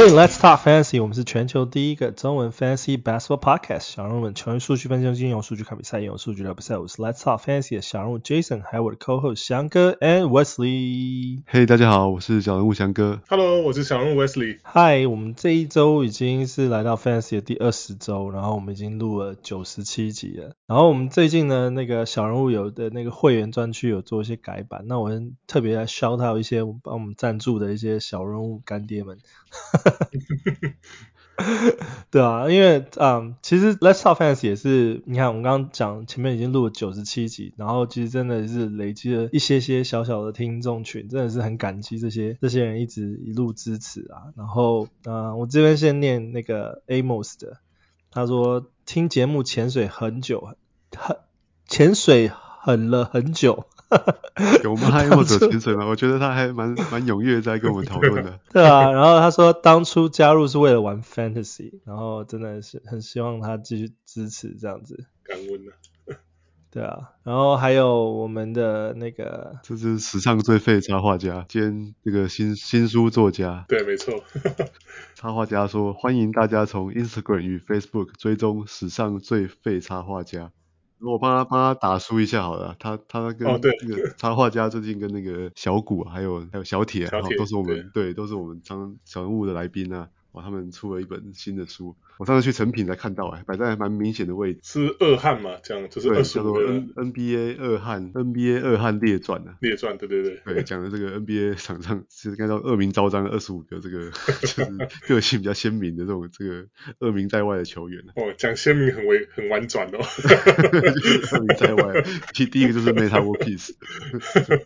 Hey, let's talk fantasy. 我们是全球第一个中文 fantasy basketball podcast。小人物们全数据分析，用数据看比赛，用数据聊比赛。我是 Let's talk fantasy 的小人物 Jason，还有我的 co-host 翔哥 and Wesley。Hey，大家好，我是小人物翔哥。Hello，我是小人物 Wesley。Hi，我们这一周已经是来到 fantasy 的第二十周，然后我们已经录了九十七集了。然后我们最近呢，那个小人物有的那个会员专区有做一些改版，那我特别来 shout out 一些帮我们赞助的一些小人物干爹们。对啊，因为嗯，其实 Let's Talk Fans 也是，你看我们刚刚讲前面已经录了九十七集，然后其实真的是累积了一些些小小的听众群，真的是很感激这些这些人一直一路支持啊。然后嗯，我这边先念那个 Amos 的，他说听节目潜水很久，很潜水很了很久。有吗？还有走潜水吗？我觉得他还蛮蛮踊跃在跟我们讨论的。对啊，然后他说当初加入是为了玩 Fantasy，然后真的是很希望他继续支持这样子。感恩啊。对啊，然后还有我们的那个，这是史上最废插画家兼这个新新书作家。对，没错。插画家说欢迎大家从 Instagram 与 Facebook 追踪史上最废插画家。我帮他帮他打书一下好了，他他跟那个插画家最近跟那个小谷还有还有小铁，然后都是我们对，对都是我们常小人物的来宾啊。哇，他们出了一本新的书，我上次去成品才看到哎，摆在蛮明显的位置。是二汉嘛？这样就是二。叫做 N N B A 二汉 N B A 二汉列传啊。列传，对对对。对，讲的这个 N B A 场上是该叫恶名昭彰的二十五个这个 就是个性比较鲜明的这种这个恶名在外的球员。哦，讲鲜明很委很婉转哦。恶名在外，其第一个就是 Metta World Peace。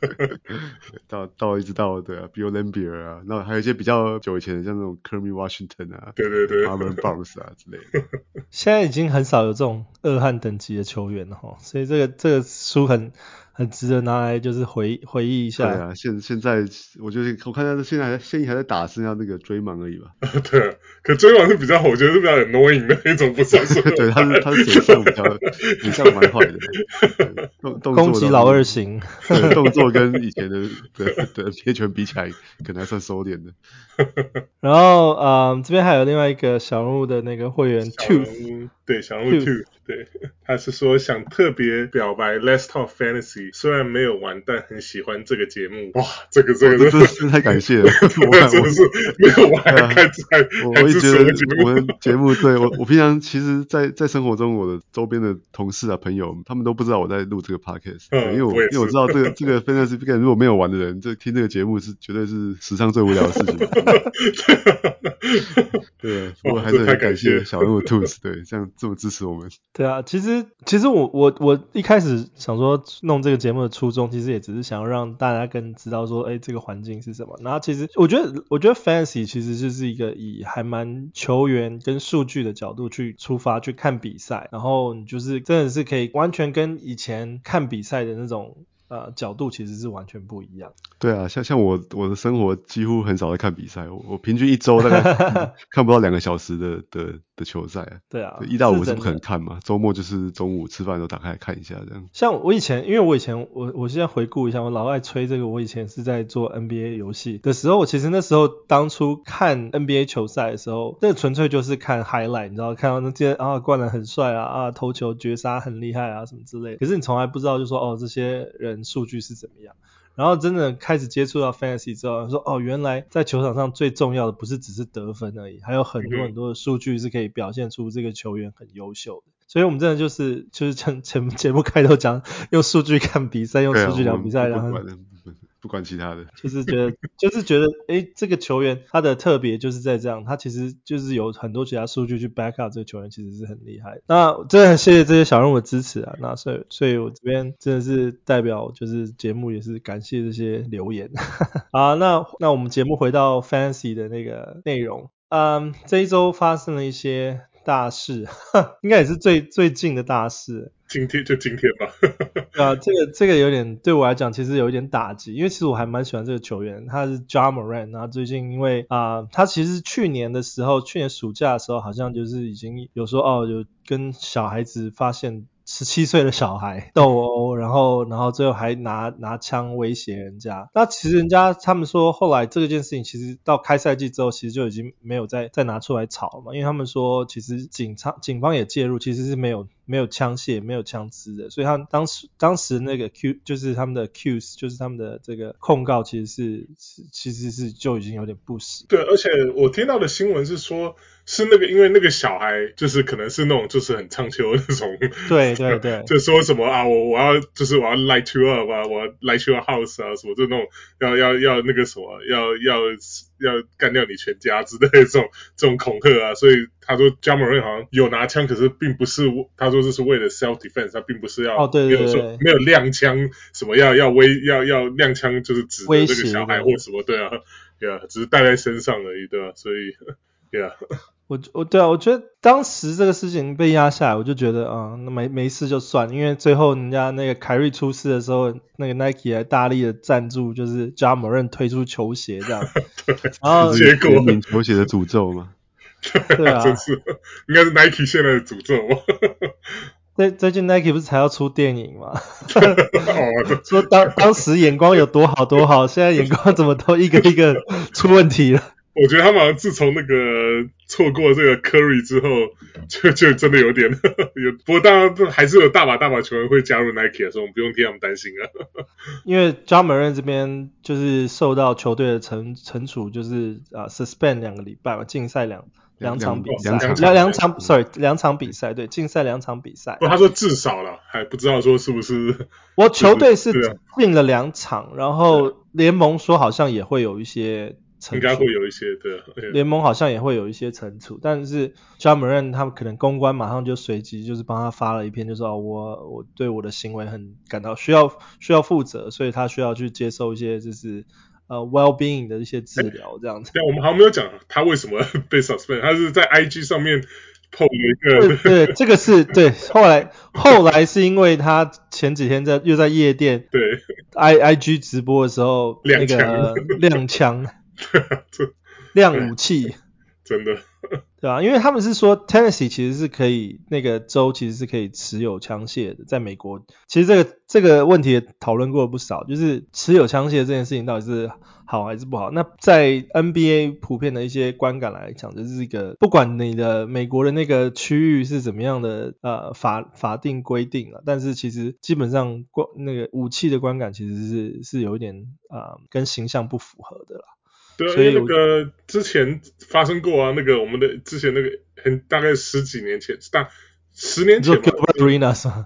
到到一直到对啊，Bill Laimbeer 啊，那还有一些比较久以前的，像那种 Kermit Washington。啊，对对对，Marvin Barnes 啊之类的，现在已经很少有这种二汉等级的球员了哈，所以这个这个书很。很值得拿来就是回回忆一下。对啊，现现在我觉得我看他现在还现役还在打，剩下那个追梦而已吧。对啊，可追梦是比较好，我觉得是比较 annoying 的那种，不算是。对，他是他是手上比较比较蛮坏的，动动作。攻击老二型。对，动作跟以前的对对铁拳比起来，可能还算收敛的。然后嗯，这边还有另外一个小人物的那个会员 Two，对，小人物 Two，对，他是说想特别表白 Let's Talk Fantasy。虽然没有玩，但很喜欢这个节目。哇，这个这个真的是太感谢了！我真的是没有玩，还在我一直觉得我们 节目对我，我平常其实在，在在生活中，我的周边的同事啊、朋友，他们都不知道我在录这个 podcast，、嗯、因为我，因为我知道这个这个 fantasy game 如果没有玩的人，这听这个节目是绝对是史上最无聊的事情。对，不过还是很感谢小人物 Tools，对，这样这么支持我们。对啊，其实其实我我我一开始想说弄这个。节目的初衷其实也只是想要让大家更知道说，哎，这个环境是什么。然后其实我觉得，我觉得 Fancy 其实就是一个以还蛮球员跟数据的角度去出发去看比赛，然后你就是真的是可以完全跟以前看比赛的那种。呃，角度其实是完全不一样。对啊，像像我我的生活几乎很少在看比赛，我，我平均一周大概 看不到两个小时的的的球赛啊。对啊，一到五是不可能看嘛，周末就是中午吃饭都打开看一下这样。像我以前，因为我以前我我现在回顾一下，我老爱吹这个，我以前是在做 NBA 游戏的时候，我其实那时候当初看 NBA 球赛的时候，那纯粹就是看 highlight，你知道，看到那些啊灌篮很帅啊啊投球绝杀很厉害啊什么之类的。可是你从来不知道，就说哦这些人。数据是怎么样？然后真的开始接触到 fantasy 之后，说哦，原来在球场上最重要的不是只是得分而已，还有很多很多的数据是可以表现出这个球员很优秀的。所以我们真的就是就是前前节目开头讲，用数据看比赛，用数据聊比赛，然后。不管其他的，就是觉得，就是觉得，哎，这个球员他的特别就是在这样，他其实就是有很多其他数据去 back up 这个球员其实是很厉害。那真的很谢谢这些小人物的支持啊，那所以，所以我这边真的是代表就是节目也是感谢这些留言。啊，那那我们节目回到 fantasy 的那个内容，嗯，这一周发生了一些大事，应该也是最最近的大事。今天就今天吧。啊，这个这个有点对我来讲其实有一点打击，因为其实我还蛮喜欢这个球员，他是 Ja Morant，然后最近因为啊、呃，他其实去年的时候，去年暑假的时候好像就是已经有说哦，有跟小孩子发现。十七岁的小孩斗殴，然后然后最后还拿拿枪威胁人家。那其实人家他们说，后来这件事情其实到开赛季之后，其实就已经没有再再拿出来炒了嘛，因为他们说其实警察警方也介入，其实是没有。没有枪械，没有枪支的，所以他当时当时那个 Q 就是他们的 Qs，就是他们的这个控告，其实是是其实是就已经有点不实。对，而且我听到的新闻是说，是那个因为那个小孩就是可能是那种就是很唱秋的那种，对对对，就说什么啊，我我要就是我要 light you up 啊，我要 light your house 啊，什么就那种要要要那个什么要要。要干掉你全家之类的这种 这种恐吓啊，所以他说 Ja Morant 好像有拿枪，可是并不是他说这是为了 self defense，他并不是要哦对对对，没有说没有亮枪什么要要威要要亮枪就是指着这个小孩或什么对啊，对啊，只是带在身上而已对啊，所以对啊。我我对啊，我觉得当时这个事情被压下来，我就觉得啊，那、嗯、没没事就算，因为最后人家那个凯瑞出事的时候，那个 Nike 还大力的赞助，就是 Ja Morant 推出球鞋这样，对 然后结果球鞋的诅咒嘛，对啊，真是应该是 Nike 现在的诅咒。最最近 Nike 不是才要出电影吗？说当当时眼光有多好多好，现在眼光怎么都一个一个出问题了。我觉得他们好像自从那个错过这个 Curry 之后，就就真的有点有。不过当然还是有大把大把球员会加入 Nike 的，所以我们不用替他们担心啊。因为 Ja Morant 这边就是受到球队的惩惩处，就是啊 suspend 两个礼拜嘛，禁赛两两场比赛，两两场 sorry 两场比赛，对，禁赛两场比赛。不，他说至少了，还不知道说是不是。我球队是禁了两场，然后联盟说好像也会有一些。应该会有一些对，联盟好像也会有一些惩处，但是 Ja Morant 他们可能公关马上就随即就是帮他发了一篇，就说哦，我我对我的行为很感到需要需要负责，所以他需要去接受一些就是呃 well being 的一些治疗这样子。对，我们好像没有讲他为什么 被 suspend，他是在 IG 上面了一个。对，对，这个是对，后来后来是因为他前几天在又在夜店对 I IG 直播的时候那个亮枪。亮武器，真的，对啊，因为他们是说，Tennessee 其实是可以，那个州其实是可以持有枪械的，在美国，其实这个这个问题也讨论过了不少，就是持有枪械这件事情到底是好还是不好？那在 NBA 普遍的一些观感来讲，就是一个不管你的美国的那个区域是怎么样的呃法法定规定了，但是其实基本上观那个武器的观感其实是是有一点啊、呃、跟形象不符合的啦。对，那个之前发生过啊，那个我们的之前那个很大概十几年前，大十年前吧。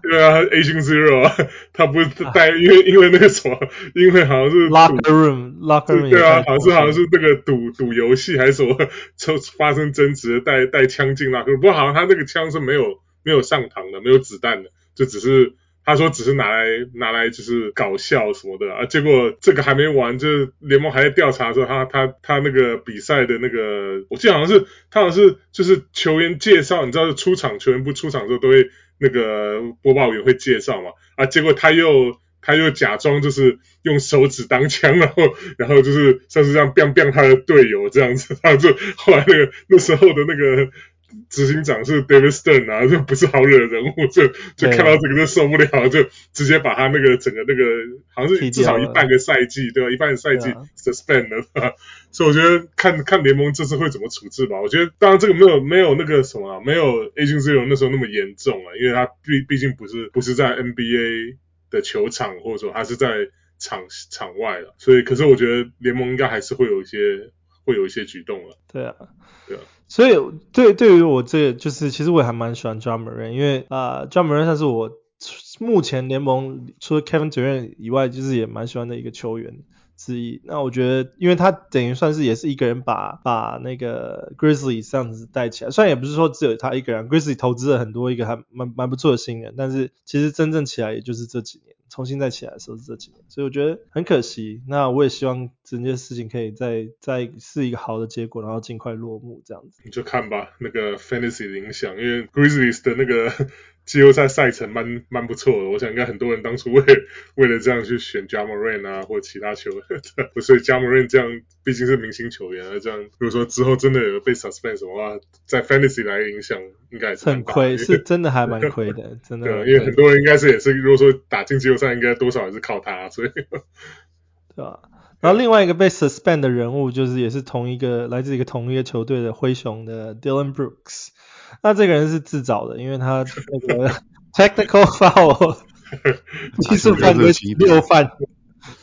对啊，Agent Zero 啊，他不是带，因为因为那个什么，因为好像是 Locker Room，Locker Room。对啊，好像是好像是那个赌赌游戏还是什么，就发生争执，带带枪进 Locker Room，不过好像他那个枪是没有没有上膛的，没有子弹的，就只是。他说只是拿来拿来就是搞笑什么的啊，结果这个还没完，就是联盟还在调查的时候，他他他那个比赛的那个，我记得好像是他好像是就是球员介绍，你知道出场球员不出场之后都会那个播报员会介绍嘛，啊，结果他又他又假装就是用手指当枪，然后然后就是像是这样 biang biang 他的队友这样子，他就后来那个那时候的那个。执行长是 David Stern 啊，就不是好惹的人物，就就看到这个就受不了，就直接把他那个整个那个好像是至少一半个赛季，对吧？一半个赛季 suspend 了，啊、所以我觉得看看联盟这次会怎么处置吧。我觉得当然这个没有没有那个什么，没有 Agent Zero 那时候那么严重啊，因为他毕毕竟不是不是在 NBA 的球场，或者说他是在场场外了，所以可是我觉得联盟应该还是会有一些会有一些举动了。对啊，对啊。所以对对于我这个就是其实我也还蛮喜欢 John Moran，因为啊 John Moran 算是我目前联盟除了 Kevin Durant 以外，就是也蛮喜欢的一个球员。之一。那我觉得，因为他等于算是也是一个人把把那个 Grizzlies 这样子带起来，虽然也不是说只有他一个人，Grizzlies 投资了很多一个还蛮蛮不错的新人，但是其实真正起来也就是这几年。重新再起来的时候是这几年，所以我觉得很可惜。那我也希望整件事情可以再再是一个好的结果，然后尽快落幕这样子。你就看吧，那个 Fantasy 的影响，因为 Grizzlies 的那个季后赛赛程蛮蛮不错的，我想应该很多人当初为 为了这样去选 Ja Morant 啊，或者其他球员，所以 Ja Morant 这样毕竟是明星球员，而这样如果说之后真的有被 suspend 什么话，在 Fantasy 来影响，应该是很亏，是真的还蛮亏的，真的。对，因为很多人应该是也是，如果说打进季后赛，应该多少也是靠他，所以，对吧？然后另外一个被 suspend 的人物，就是也是同一个来自一个同一个球队的灰熊的 Dillon Brooks。那这个人是自找的，因为他那个 technical foul 技术犯规十六犯，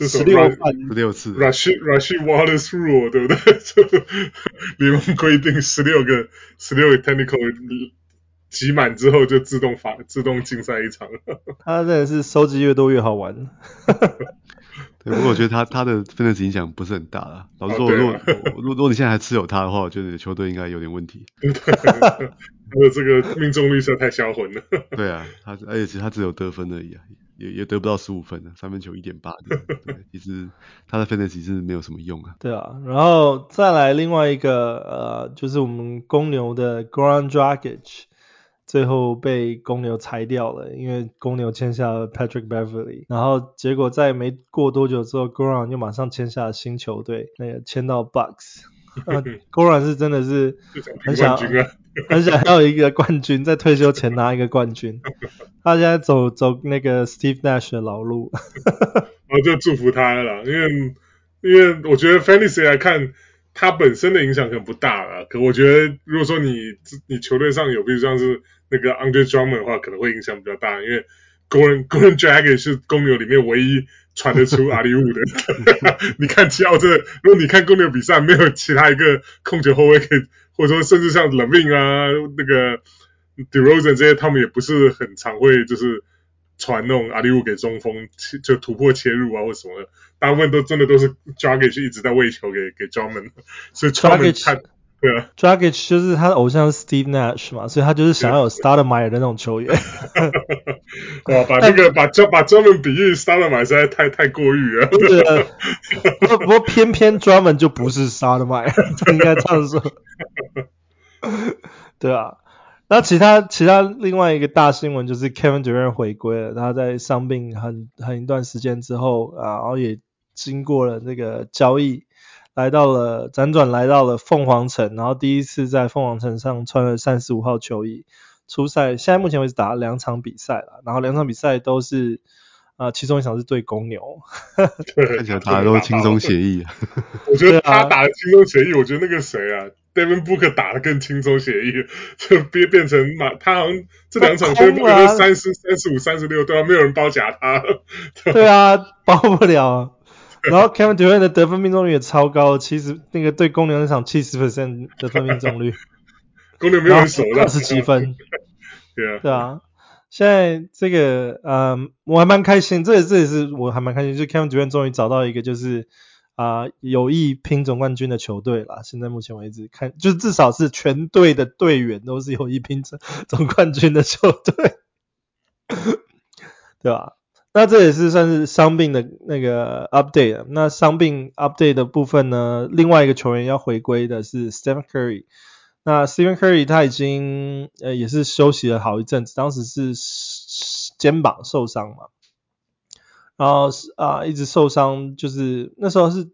十六犯十六次。Rasheed Rasheed Wallace rule 对不对？联盟规定十六个十六个 technical 集满之后就自动罚自动禁赛一场。他真的是收集越多越好玩。对，不过我觉得他他的分的影响不是很大啦。老实说，如果如果如果你现在还持有他的话，我觉得你的球队应该有点问题。他的这个命中率实在太销魂了。对啊，他而且其实他只有得分而已啊，也也得不到十五分啊，三分球一点八。对，其实他的 fantasy 是没有什么用啊。对啊，然后再来另外一个呃，就是我们公牛的 Goran Dragic，最后被公牛裁掉了，因为公牛签下了 Patrick Beverly，然后结果在没过多久之后，Goran 又马上签下了新球队，那个签到 Bucks。啊，Goran 是真的是很想。很想要一个冠军，在退休前拿一个冠军。他现在走走那个 Steve Nash 的老路，我就祝福他了，因为因为我觉得 Fantasy 来看，他本身的影响可能不大了。可我觉得，如果说你你球队上有，比如像是那个 Andre Drummond 的话，可能会影响比较大，因为 Goran Goran Dragic 是公牛里面唯一传得出阿里乌的。你看其他这，如果你看公牛比赛，没有其他一个控球后卫可以。或者说，甚至像 LaVine 啊，那个 DeRozan 这些，他们也不是很常会就是传那种阿里乌给中锋，就突破切入啊或什么的。大部分都真的都是 Dragic 一直在喂球给给 Drummond，所以 Drummond 看对啊，Dragic 就是他的偶像是 Steve Nash 嘛，所以他就是想要有 Stoudemire 的那种球员。哇，把那个把把 Drummond 比喻 Stoudemire 实在太太过誉了。不过不过偏偏 Drummond 就不是 Stoudemire，应该这样说。对啊，那其他其他另外一个大新闻就是 Kevin Durant 回归了，他在伤病很很一段时间之后啊，然后也经过了那个交易，来到了辗转来到了凤凰城，然后第一次在凤凰城上穿了三十五号球衣出赛，现在目前为止打了两场比赛了，然后两场比赛都是啊，其中一场是对公牛，看起来打的都轻松写意，我觉得他打的轻松写意，我觉得那个谁啊？Devin Booker 打得更轻松写意，就变变成马，他好像这两场 Devin Booker 三十三十五三十六，对啊，没有人包夹他。对啊，包不了。然后 Kevin Durant 的得分命中率也超高，其实那个对公牛那场七十 percent 得分命中率，公牛没有人守的，二十七分。对啊，对啊。现在这个，嗯，我还蛮开心，这也这也是我还蛮开心，就 Kevin Durant 终于找到一个就是。啊、呃，有意拼总冠军的球队啦。现在目前为止看，就是至少是全队的队员都是有意拼总总冠军的球队，对吧？那这也是算是伤病的那个 update。那伤病 update 的部分呢，另外一个球员要回归的是 Stephen Curry。那 Stephen Curry 他已经呃也是休息了好一阵子，当时是肩膀受伤嘛。然后是啊，一直受伤，就是那时候是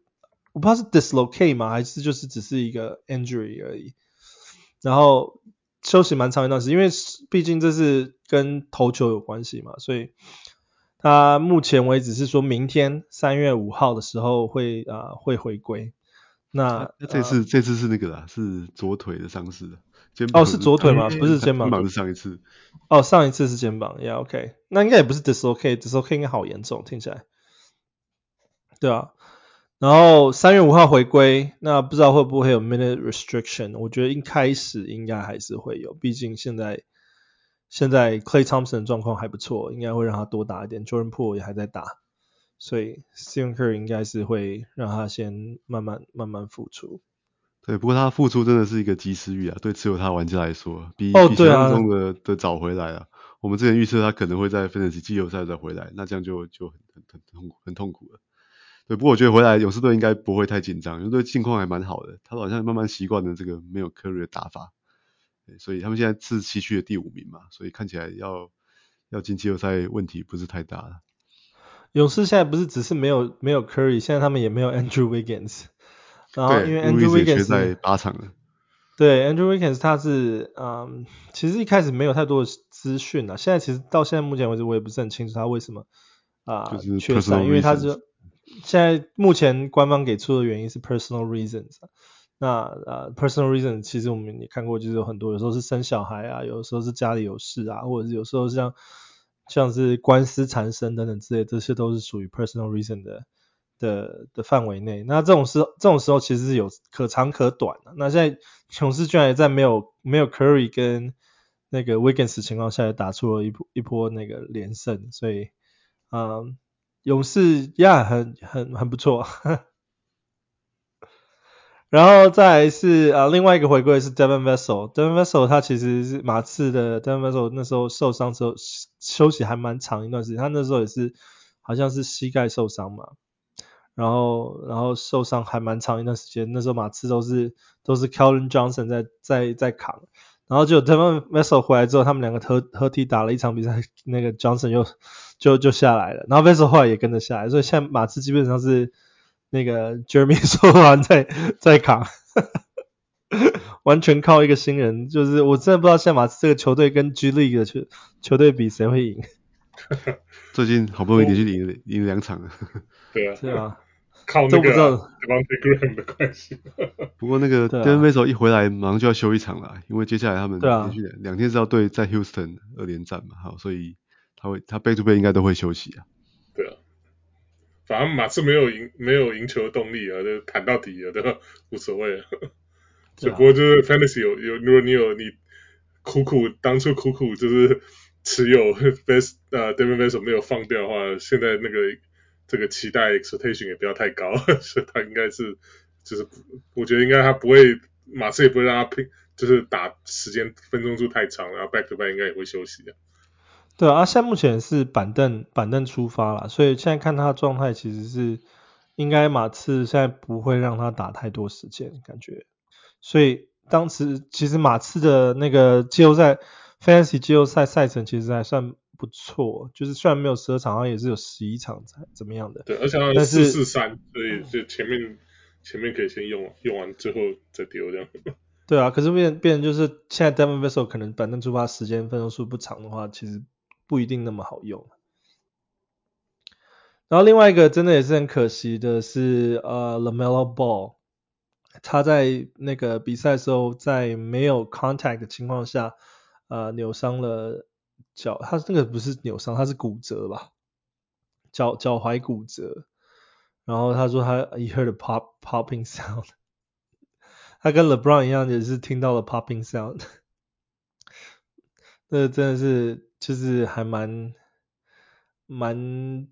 我不知道是 dislocate 吗，还是就是只是一个 injury 而已。然后休息蛮长一段时间，因为毕竟这是跟投球有关系嘛，所以他目前为止是说明天三月五号的时候会啊会回归。那那这次、啊、这次是那个啦，是左腿的伤势的。哦，是左腿吗？不是肩膀。肩膀是上一次。哦，上一次是肩膀，Yeah, OK。那应该也不是 dislocate，dislocate 应该好严重，听起来。对啊。然后三月五号回归，那不知道会不会有 minute restriction？我觉得一开始应该还是会有，毕竟现在现在 Clay Thompson 的状况还不错，应该会让他多打一点。Jordan Poole 也还在打，所以 Stephen Curry 应该是会让他先慢慢慢慢复出。对，不过他复出真的是一个及时雨啊，对持有他玩家来说，比、哦、比想象中的的早回来啊。我们之前预测他可能会在分区季后赛再回来，那这样就就很很很痛苦很痛苦了。对，不过我觉得回来勇士队应该不会太紧张，因为队近况还蛮好的，他好像慢慢习惯了这个没有 Curry 的打法。对，所以他们现在是西区的第五名嘛，所以看起来要要进季后赛问题不是太大了。勇士现在不是只是没有没有 Curry，现在他们也没有 Andrew Wiggins。然后因为 Andrew Wiggins 在八场了。对，Andrew Wiggins 他是嗯，其实一开始没有太多的资讯啊，现在其实到现在目前为止我也不是很清楚他为什么啊、呃、缺赛，因为他是现在目前官方给出的原因是 personal reasons。那呃 personal reason，其实我们也看过，就是有很多，有时候是生小孩啊，有时候是家里有事啊，或者是有时候像像是官司缠身等等之类，这些都是属于 personal reason 的。的的范围内，那这种时这种时候其实是有可长可短的。那现在勇士居然也在没有没有 Curry 跟那个 Wiggins 情况下，也打出了一波一波那个连胜，所以嗯，勇士呀、很很很不错。然后再来是啊另外一个回归是 Devin Vessel。Devin Vessel 他其实是马刺的 Devin Vessel 那时候受伤之后休息还蛮长一段时间，他那时候也是好像是膝盖受伤嘛。然后，然后受伤还蛮长一段时间，那时候马刺都是都是 Keldon Johnson 在在在扛，然后就 Devin Vessel 回来之后，他们两个合合体打了一场比赛，那个 Johnson 又就就下来了，然后 Vessel 后来也跟着下来，所以现在马刺基本上是那个 Jeremy Sochan 在在扛，完全靠一个新人，就是我真的不知道现在马刺这个球队跟 G League 的球球队比谁会赢。最近好不容易连续赢赢两场了。对啊，对啊，靠那个 Devonte' Graham 的关系。不过那个 Devin Vassell 一回来马上就要休一场了，因为接下来他们连续两两天是要对在 Houston 二连战嘛，好，所以他会他 back to back 应该都会休息啊。反正马刺没有赢没有赢球的动力啊，就砍到底了，对吧？无所谓了。只不过就是 Fantasy 有有，如果你有你苦苦当初苦苦就是持有 Best 呃 Devin Vassell 没有放掉的话，现在那个。这个期待 expectation 也不要太高，所以他应该是就是我觉得应该他不会马刺也不会让他拼，就是打时间分钟数太长，然后 back to back 应该也会休息的。对啊，现在目前是板凳板凳出发了，所以现在看他的状态其实是应该马刺现在不会让他打太多时间感觉，所以当时其实马刺的那个季后赛 fantasy 季后赛赛程其实还算。不错，就是虽然没有十二场，好像也是有十一场才怎么样的。对，而且它是四四三，所以就前面前面可以先用，用完最后再丢这样。对啊，可是变变就是现在 Devin Vassell 可能板凳出发时间分钟数不长的话，其实不一定那么好用。然后另外一个真的也是很可惜的是，呃，LaMelo Ball，他在那个比赛的时候在没有 contact 的情况下，呃，扭伤了。脚，他那个不是扭伤，他是骨折吧？脚脚踝骨折，然后他说他 he heard a pop popping sound，他跟 LeBron 一样也是听到了 popping sound，那真的是就是还蛮蛮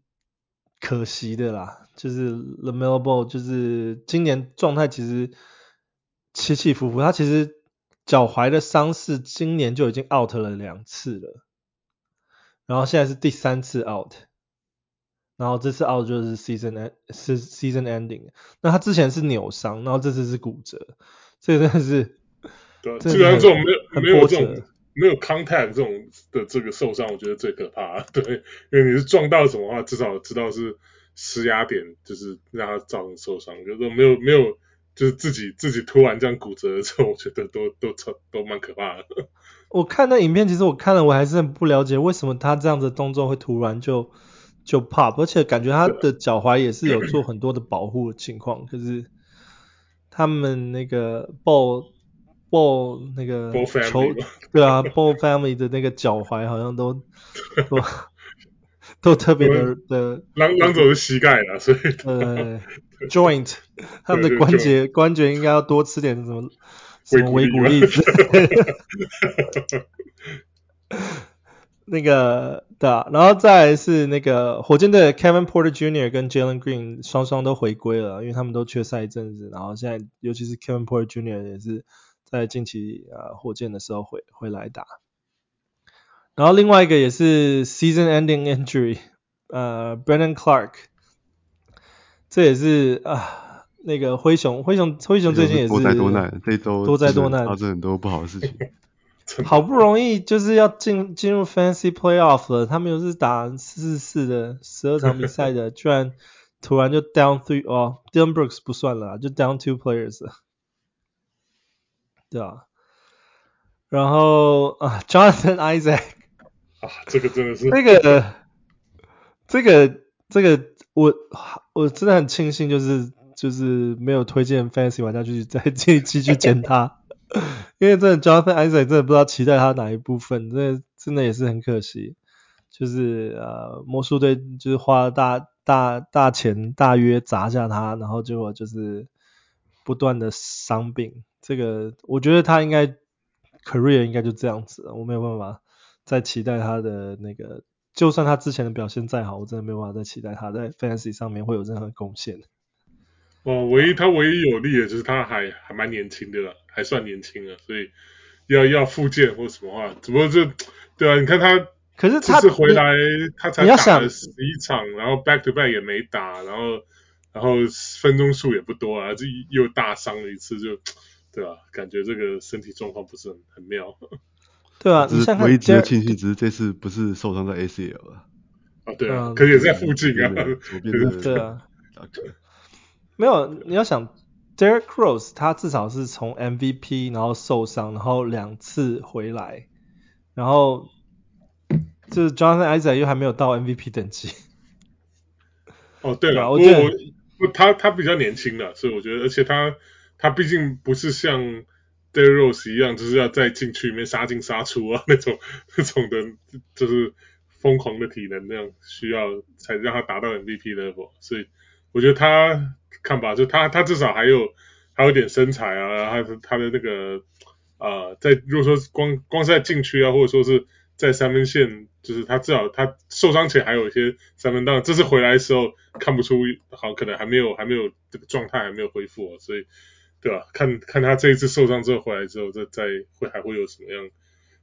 可惜的啦，就是 LaMelo Ball 就是今年状态其实起起伏伏，他其实脚踝的伤势今年就已经 out 了两次了。然后现在是第三次 out，然后这次 out 就是 season end 是 season ending。那他之前是扭伤，然后这次是骨折，这个真的是，对，基本上这种没有没有这种没有 contact 这种的这个受伤，我觉得最可怕。对，因为你是撞到什么的话，至少知道是施压点，就是让他造成受伤。就是说没有没有，就是自己自己突然这样骨折的时候，我觉得都都超都蛮可怕的。我看那影片，其实我看了，我还是很不了解为什么他这样子动作会突然就就 pop，而且感觉他的脚踝也是有做很多的保护的情况，可是他们那个 ball ball 那个球对啊 ball family 的那个脚踝好像都 都都特别的的，狼狼走是膝盖了，所以呃 joint 他们的关节关节应该要多吃点什么。什么维骨力子？那个对啊，然后再来是那个火箭队 Kevin Porter Jr. 跟 Jalen Green 双双都回归了，因为他们都缺赛一阵子，然后现在尤其是 Kevin Porter Jr. 也是在近期啊火箭的时候会会来打。然后另外一个也是 Season Ending Injury，呃，Brandon Clark，这也是啊。那个灰熊，灰熊，灰熊最近也是多灾多难，这周多灾多难，发生很多不好的事情。好不容易就是要进进入 Fantasy Playoff 了，他们又是打四四四的十二场比赛的，居然突然就 down three 哦，Dylan Brooks 不算了，就 down two players 了，对啊，然后啊，Jonathan Isaac 啊，这个真的是这个这个这个我我真的很庆幸，就是就是没有推荐 Fantasy 玩家继续再继继续捡他。因为真的 Jonathan Isaac 真的不知道期待他哪一部分，真的真的也是很可惜。就是呃魔术队就是花了大大大钱大约砸下他，然后结果就是不断的伤病。这个我觉得他应该 career 应该就这样子了，我没有办法再期待他的那个，就算他之前的表现再好，我真的没有办法再期待他在 Fantasy 上面会有任何贡献。哦，唯一他唯一有利的就是他还还蛮年轻的了，还算年轻啊，所以要要复健或什么话，只不过就对啊，你看他，可是他是回来他才打了十一场，然后 back to back 也没打，然后然后分钟数也不多啊，就又大伤了一次，就对吧、啊？感觉这个身体状况不是很很妙。对啊，只是唯一值得庆幸，只是这次不是受伤在 ACL 了。啊，对啊，嗯、可是也在附近啊，对啊。没有，你要想，Derrick Rose 他至少是从 MVP 然后受伤，然后两次回来，然后就是 Jonathan Isaac 又还没有到 MVP 等级。哦，对了，我觉得我他他比较年轻了，所以我觉得，而且他他毕竟不是像 De Rose 一样，就是要在禁区里面杀进杀出啊 那种 那种的，就是疯狂的体能那样需要才让他达到 MVP level，所以我觉得他。看吧，就他他至少还有还有点身材啊，他的他的那个呃，在如果说光光是在禁区啊，或者说是在三分线，就是他至少他受伤前还有一些三分，当然这次回来的时候看不出，好可能还没有还没有这个状态还没有恢复，所以对吧？看看他这一次受伤之后回来之后，再再会还会有什么样，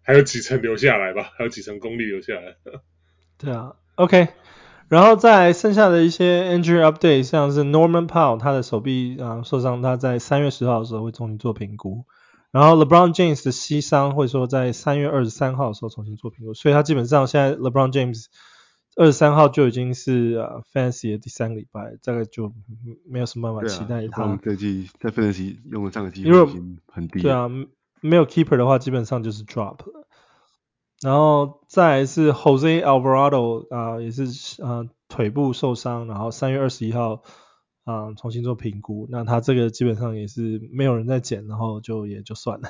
还有几层留下来吧，还有几层功力留下来。对啊，OK。然后在剩下的一些 injury update，像是 Norman Powell 他的手臂啊受伤，他在三月十号的时候会重新做评估。然后 LeBron James 的膝伤会说在三月二十三号的时候重新做评估，所以他基本上现在 LeBron James 二十三号就已经是呃 Fantasy 的第三个礼拜，大概就没有什么办法期待他。这季在 Fantasy 用的这个机会已经很低。对啊，没有 Keeper 的话，基本上就是 Drop 了。然后再来是 Jose Alvarado 啊、呃，也是啊、呃、腿部受伤，然后三月二十一号啊、呃、重新做评估。那他这个基本上也是没有人在捡，然后就也就算了。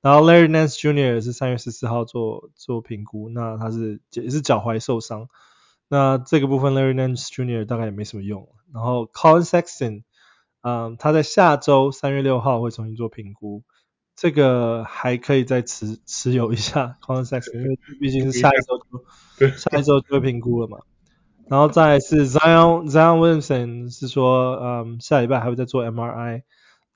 然后 Larry Nance Jr. 也是三月十四号做做评估，那他是也是脚踝受伤。那这个部分 Larry Nance Jr. 大概也没什么用。然后 Collin Sexton 啊、呃，他在下周三月六号会重新做评估。这个还可以再持持有一下 Collin Sexton 因为 毕竟是下一周就下一周就会评估了嘛。然后再来是 Zion Zion Williamson 是说，嗯，下礼拜还会再做 MRI。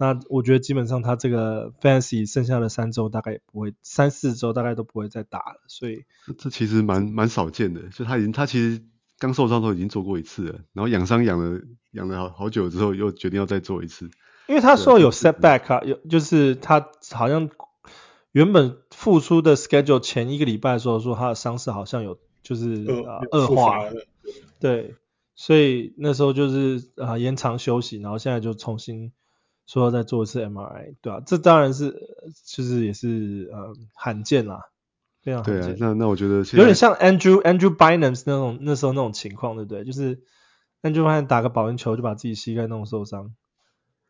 那我觉得基本上他这个 Fantasy 剩下的三周大概也不会，三四周大概都不会再打了。所以这其实蛮蛮少见的，就他已经他其实刚受伤的时候已经做过一次了，然后养伤养了养了好好久之后又决定要再做一次。因为他说有 setback 啊，有就是他好像原本复出的 schedule 前一个礼拜的时候说他的伤势好像有就是呃恶化了，对，所以那时候就是啊延长休息，然后现在就重新说要再做一次 MRI，对啊，这当然是就是也是呃罕见啦，非常罕见。对啊，那那我觉得有点像 Andrew Andrew Bynum 那种那时候那种情况，对不对？就是 Andrew Bynum 打个保龄球就把自己膝盖弄受伤。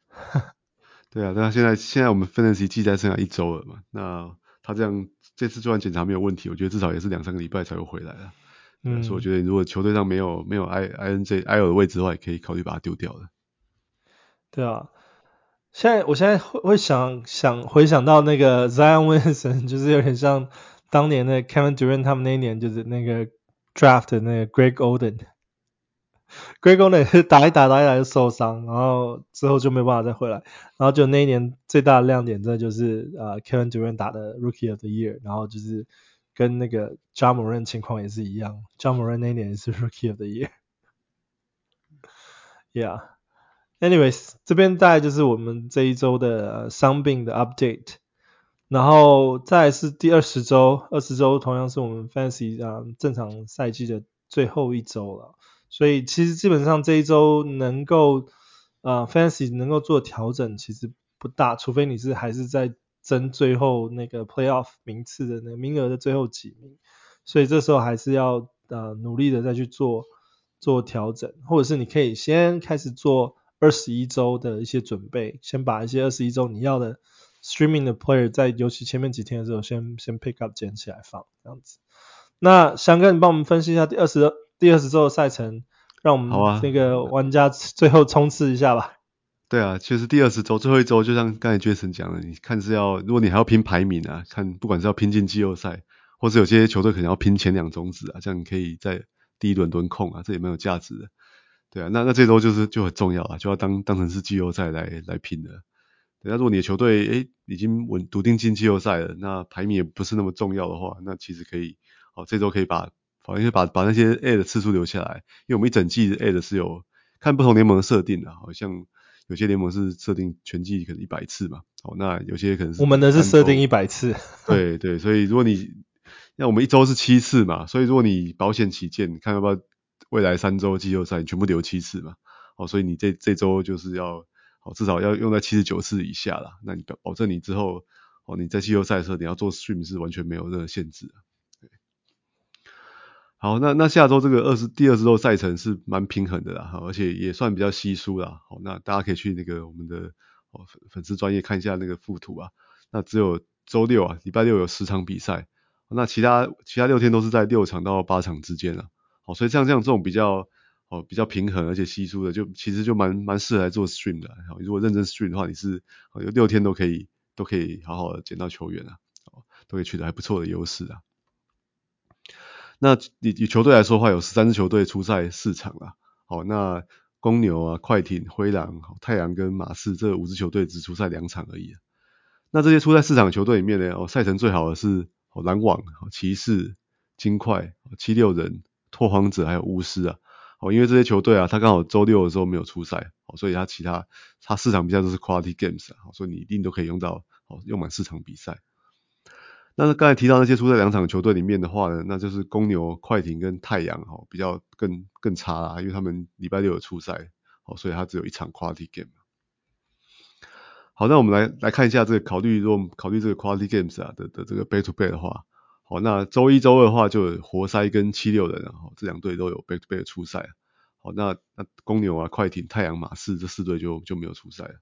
对啊，但现在现在我们 Fantasy 季赛剩下一周了嘛，那他这样这次做完检查没有问题，我觉得至少也是两三个礼拜才会回来了。嗯，所以我觉得如果球队上没有没有 I I N J I O 的位置的话，也可以考虑把它丢掉了。对啊，现在我现在会会想想回想到那个 Zion Williamson，就是有点像当年的 Kevin Durant 他们那一年就是那个 Draft 的那个 Greg Oden。Greg Oden 是打一打打一打就受伤，然后之后就没办法再回来，然后就那一年最大的亮点，这就是呃 Kevin Durant 打的 Rookie of the Year，然后就是跟那个 Ja Morant 情况也是一样，Ja Morant 那一年也是 Rookie of the Year，Yeah。Anyways，这边大概就是我们这一周的伤病的 update。然后再是第二十周，二十周同样是我们 Fancy 啊正常赛季的最后一周了，所以其实基本上这一周能够啊 Fancy 能够做调整其实不大，除非你是还是在争最后那个 Playoff 名次的那个名额的最后几名，所以这时候还是要呃努力的再去做做调整，或者是你可以先开始做二十一周的一些准备，先把一些二十一周你要的。Streaming 的 player 在尤其前面几天的时候先，先先 pick up 捡起来放这样子。那翔哥，你帮我们分析一下第二十第二十周的赛程，让我们那个玩家最后冲刺一下吧。对啊，其实第二十周最后一周，就像刚才 Jason 讲的，你看是要，如果你还要拼排名啊，看不管是要拼进季后赛，或是有些球队可能要拼前两种子啊，这样你可以在第一轮轮空啊，这也蛮有价值的。对啊，那那这周就是就很重要啊，就要当当成是季后赛来来拼的。那如果你的球队诶已经稳笃定进季后赛了，那排名也不是那么重要的话，那其实可以，哦，这周可以把，反正就把把那些 A 的次数留下来，因为我们一整季的 A 的是有看不同联盟的设定的，好像有些联盟是设定全季可能一百次嘛，哦，那有些可能是我们的是设定一百次，对对，所以如果你那我们一周是七次嘛，所以如果你保险起见，你看要不要未来三周季后赛你全部留七次嘛，哦，所以你这这周就是要。好，至少要用在七十九次以下啦。那你保保证你之后，哦，你在季后赛的时候你要做 stream 是完全没有任何限制。好，那那下周这个二十第二十周赛程是蛮平衡的啦，而且也算比较稀疏啦。好，那大家可以去那个我们的哦粉丝专业看一下那个附图啊。那只有周六啊，礼拜六有十场比赛，那其他其他六天都是在六场到八场之间啊。哦，所以像这样这种比较。哦，比较平衡而且稀疏的，就其实就蛮蛮适合来做 stream 的。如果认真 stream 的话，你是有六天都可以都可以好好的捡到球员啊，哦都可以取得还不错的优势啊。那以以球队来说的话，有十三支球队出赛四场啊。好，那公牛啊、快艇、灰狼、太阳跟马刺这五支球队只出赛两场而已。那这些出赛四场球队里面呢，哦，赛程最好的是哦篮网、骑士、金块、七六人、拓荒者还有巫师啊。哦，因为这些球队啊，他刚好周六的时候没有出赛，哦，所以他其他他四场比赛都是 quality games 啊，所以你一定都可以用到，哦，用满四场比赛。那刚才提到那些出赛两场球队里面的话呢，那就是公牛、快艇跟太阳，哈，比较更更差啦，因为他们礼拜六有出赛，哦，所以他只有一场 quality game。好，那我们来来看一下这个考虑，如果考虑这个 quality games 啊的的这个 back to back 的话。好，那周一、周二的话，就有活塞跟七六人，然后这两队都有 back to back 的出赛。好，那那公牛啊、快艇、太阳、马刺这四队就就没有出赛了。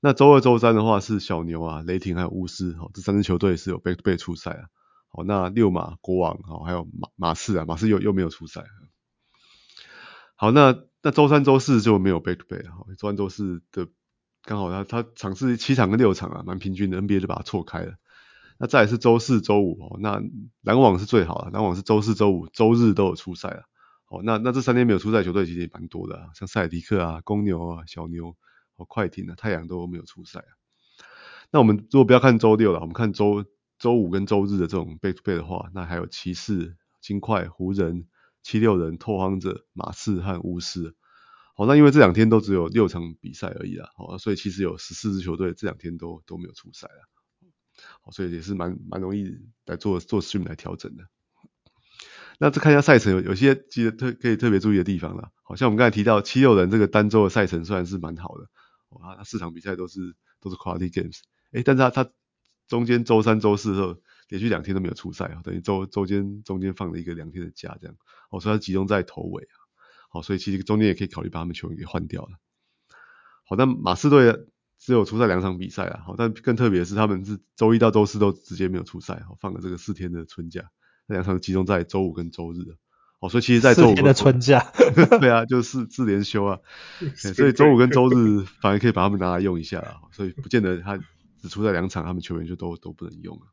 那周二、周三的话是小牛啊、雷霆还有巫师，好，这三支球队是有 back to back 出赛啊。好，那六马、国王，好，还有马马刺啊，马刺又又没有出赛。好，那那周三、周四就没有 back to back，好，周三、周四的刚好他他场次七场跟六场啊，蛮平均的，NBA 就把它错开了。那再来是周四、周五哦，那篮网是最好的，篮网是周四、周五、周日都有出赛了。好，那那这三天没有出赛球队其实也蛮多的啊，像塞尔提克啊、公牛啊、小牛、哦、快艇啊、太阳都没有出赛啊。那我们如果不要看周六了，我们看周周五跟周日的这种 back to back 的话，那还有骑士、金块、湖人、七六人、拓荒者、马刺和巫师。好，那因为这两天都只有六场比赛而已啦，好，所以其实有十四支球队这两天都都没有出赛啊。所以也是蛮蛮容易来做做 stream 来调整的。那再看一下赛程，有有些记得特可以特别注意的地方啦。好像我们刚才提到七六人这个单周的赛程虽然是蛮好的，哇，他四场比赛都是都是 quality games，诶，但是他他中间周三周四的时候连续两天都没有出赛啊，等于周周间中间放了一个两天的假这样，哦，所以他集中在头尾啊，好，所以其实中间也可以考虑把他们球员给换掉了。好，那马刺队。只有出赛两场比赛啊，好，但更特别的是他们是周一到周四都直接没有出赛，好，放了这个四天的春假，那两场集中在周五跟周日，哦，所以其实在周五的春假，对啊，就是四连休啊，所以周五跟周日反而可以把他们拿来用一下啊，所以不见得他只出赛两场，他们球员就都都不能用了。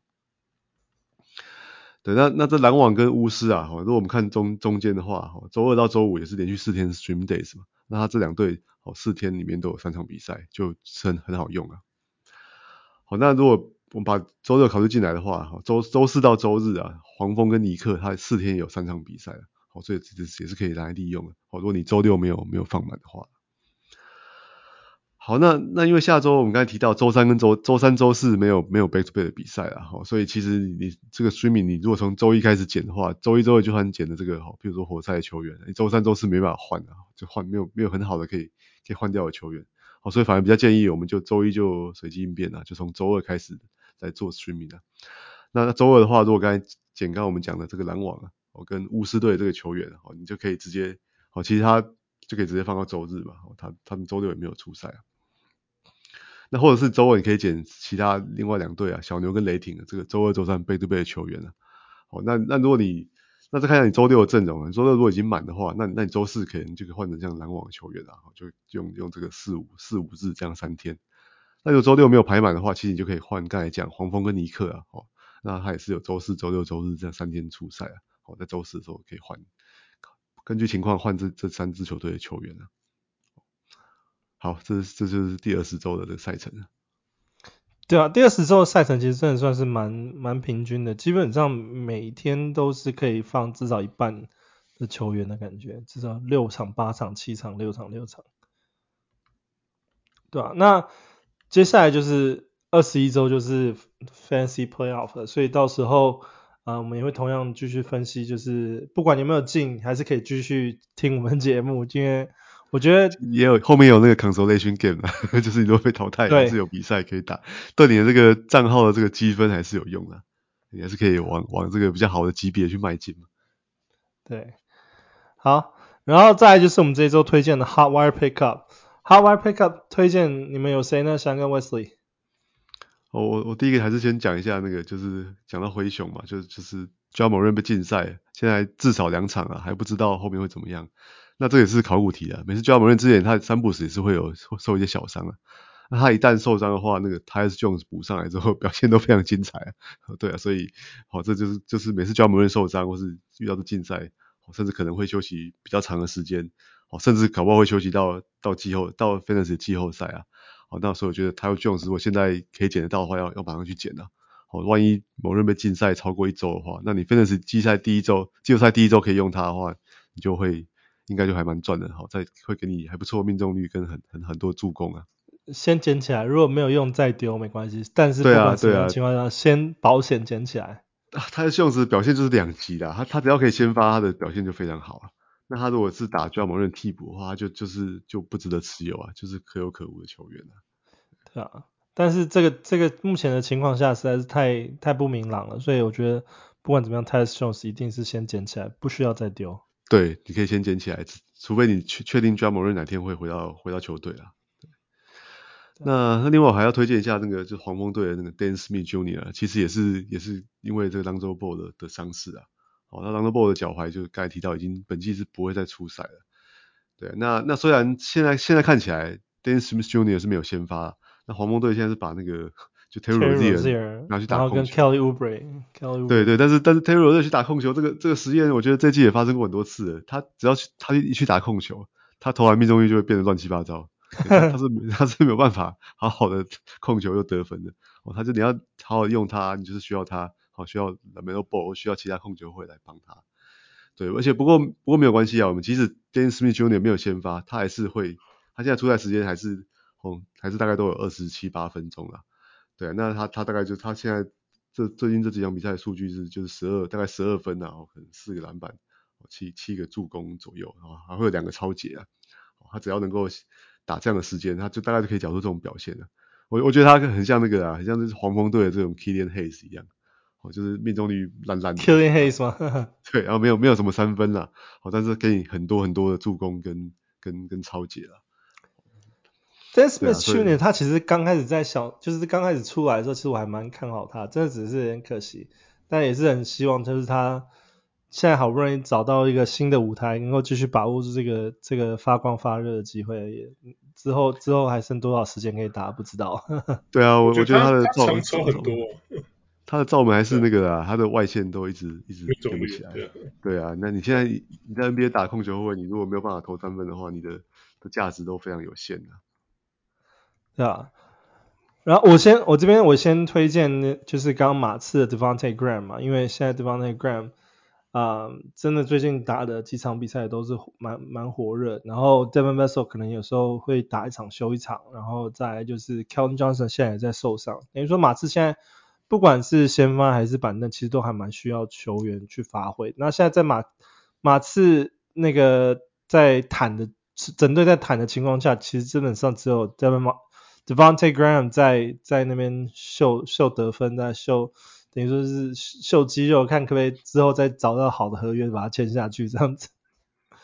对，那那这篮网跟巫师啊，如果我们看中中间的话，周二到周五也是连续四天 stream days 嘛，那他这两队。哦，四天里面都有三场比赛，就很很好用啊。好，那如果我们把周六考虑进来的话，周周四到周日啊，黄蜂跟尼克，他四天有三场比赛，好，所以这也是可以拿来利用的。好，如果你周六没有没有放满的话，好，那那因为下周我们刚才提到周三跟周周三周四没有没有 back to back 的比赛了，好，所以其实你这个 streaming 你如果从周一开始捡的话，周一周二就算捡的这个好，比如说活塞的球员，你周三周四没办法换的，就换没有没有很好的可以可以换掉的球员，好，所以反而比较建议我们就周一就随机应变啊，就从周二开始来做 streaming 啊。那周二的话，如果刚才捡刚我们讲的这个篮网啊，我跟巫师队这个球员，好，你就可以直接好，其实他就可以直接放到周日嘛，他他们周六也没有出赛啊。那或者是周二你可以捡其他另外两队啊，小牛跟雷霆的这个周二、周三背对背的球员啊。好，那那如果你那再看一下你周六的阵容啊，周六如果已经满的话，那那你周四可能就可以换成像篮网球员啊，就用用这个四五四五日这样三天。那如果周六没有排满的话，其实你就可以换刚才讲黄蜂跟尼克啊，哦，那他也是有周四、周六、周日这样三天出赛啊。好，在周四的时候可以换，根据情况换这这三支球队的球员啊。好，这这就是第二十周的这个赛程。对啊，第二十周的赛程其实真的算是蛮蛮平均的，基本上每天都是可以放至少一半的球员的感觉，至少六场、八场、七场、六场、六场。对啊，那接下来就是二十一周就是 Fancy Playoff，了所以到时候啊、我们也会同样继续分析，就是不管你有没有进，还是可以继续听我们节目，因为。我觉得也有后面有那个 consolation game 啊，就是你如果被淘汰还是有比赛可以打，对你的这个账号的这个积分还是有用的，你还是可以往往这个比较好的级别去迈进嘛。对，好，然后再来就是我们这一周推荐的 Hot Wire Pickup，Hot Wire Pickup 推荐你们有谁呢？翔跟 Wesley。哦，我我第一个还是先讲一下那个，就是讲到灰熊嘛，就就是 Ja Morant 被禁赛，现在至少两场了，还不知道后面会怎么样。那这也是考古题啊，每次 Ja Morant 之前他三不时也是会有受一些小伤啊。那他一旦受伤的话，那个 Tyus Jones 补上来之后表现都非常精彩啊。对啊，所以好，这就是就是每次 Ja Morant 受伤或是遇到的禁赛，甚至可能会休息比较长的时间，哦，甚至搞不好会休息到到季后到 Fantasy 季后赛啊。好，那所以我觉得 Tyus Jones 如果现在可以捡得到的话，要要马上去捡啊。好，万一某人被禁赛超过一周的话，那你 Fantasy 季赛第一周季后赛第一周可以用他的话，你就会。应该就还蛮赚的，好，再会给你还不错命中率跟很很很多助攻啊。先捡起来，如果没有用再丢没关系，但是不管什么情况下，啊啊、先保险捡起来。他的秀子表现就是两极的，他他只要可以先发，他的表现就非常好啊。那他如果是打 Ja Morant 替补的话，他就就是就不值得持有啊，就是可有可无的球员啊。对啊，但是这个这个目前的情况下实在是太太不明朗了，所以我觉得不管怎么样，Tyus Jones 一定是先捡起来，不需要再丢。对，你可以先捡起来，除非你确确定 Ja Morant 哪天会回到回到球队啊。那那另外我还要推荐一下那个就是黄蜂队的那个 Dennis Smith Jr.，其实也是也是因为这个 Lonzo Ball 的的伤势啊。哦，那 Lonzo Ball 的脚踝就刚才提到已经本季是不会再出赛了。对，那那虽然现在现在看起来 Dennis Smith Jr. 是没有先发，那黄蜂队现在是把那个。就 Terry Rozier 拿去打控球，然后跟 Kelly Oubre，对对，但是但是 Terry Rozier 去打控球，这个这个实验，我觉得这季也发生过很多次了。他只要去他一去打控球，他投篮命中率就会变得乱七八糟。他是他是没有办法好好的控球又得分的。哦，他就你要好好用他，你就是需要他，好需要 LaMelo Ball，需要其他控球会来帮他。对，而且不过不过没有关系啊，我们即使 Dennis Smith Jr. 没有先发，他还是会，他现在出赛时间还是哦还是大概都有二十七八分钟了。对，那他他大概就他现在这最近这几场比赛的数据是就是十二大概十二分啊，可能四个篮板，七七个助攻左右啊，还会有两个抄截啊，他只要能够打这样的时间，他就大概就可以缴出这种表现了。我我觉得他很像那个啊，很像是黄蜂队的这种 Killian Hayes 一样，哦，就是命中率烂烂的。Killian Hayes 吗？对，然后没有没有什么三分啦，哦，但是给你很多很多的助攻跟跟跟超解了。Dennis Smith 去年他其实刚开始在小，就是刚开始出来的时候，其实我还蛮看好他，真的只是有点可惜，但也是很希望，就是他现在好不容易找到一个新的舞台，能够继续把握住这个这个发光发热的机会，也之后之后还剩多少时间可以打，不知道。对啊，我我觉得他的造门很多，他的造门还是那个啊，他的外线都一直一直跟不起来。对啊，那你现在你在 NBA 打控球后卫，你如果没有办法投三分的话，你的的价值都非常有限的。对啊，然后我先我这边我先推荐就是刚刚马刺的 Devonte Graham 嘛，因为现在 Devonte Graham 啊、真的最近打的几场比赛都是蛮蛮火热。然后 Devin Vassell 可能有时候会打一场休一场，然后再来就是 Keldon Johnson 现在也在受伤，等于说马刺现在不管是先发还是板凳，其实都还蛮需要球员去发挥。那现在在马马刺那个在坦的整队在坦的情况下，其实基本上只有 Devin Devonte' Graham 在在那边秀秀得分，在秀。等于说是秀肌肉，看可不可以之后再找到好的合约把它签下去这样子。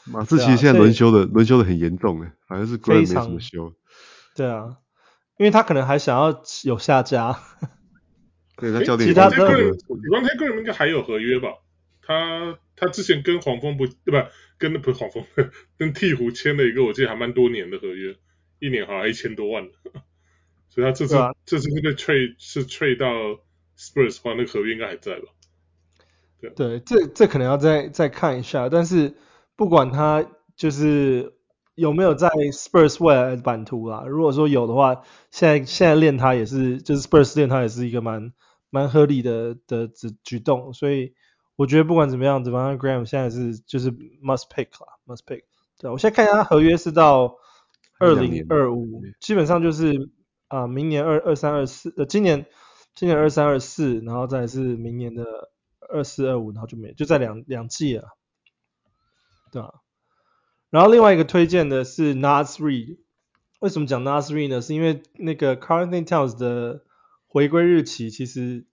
马刺其实现在轮休的轮休的很严重诶，反正是 Graham 没什么休。对啊，因为他可能还想要有下家。对他教练。其他个人，比方他个人应该还有合约吧？他他之前跟黄蜂不对吧？跟那不是黄蜂，跟鹈鹕签了一个我记得还蛮多年的合约，一年好像一千多万。所以他这次、啊、这次是被 trade 是 trade 到。Spurs 话那个合约应该还在吧？对，对，这这可能要再再看一下。但是不管他就是有没有在 Spurs 未来的版图啦，如果说有的话，现在现在练他也是，就是 Spurs 练他也是一个蛮蛮合理的的举举动。所以我觉得不管怎么样，Devonte' Graham 现在是就是 must pick 啦，must pick。对，我现在看一下他合约是到二零二五，基本上就是啊、明年二二三二四，呃，今年。今年二三二四，然后再是明年的二四二五，然后就没，就在两两季了，对吧？然后另外一个推荐的是 Naz Reid，为什么讲 Naz Reid 呢？是因为那个 Karl-Anthony Towns 的回归日期其实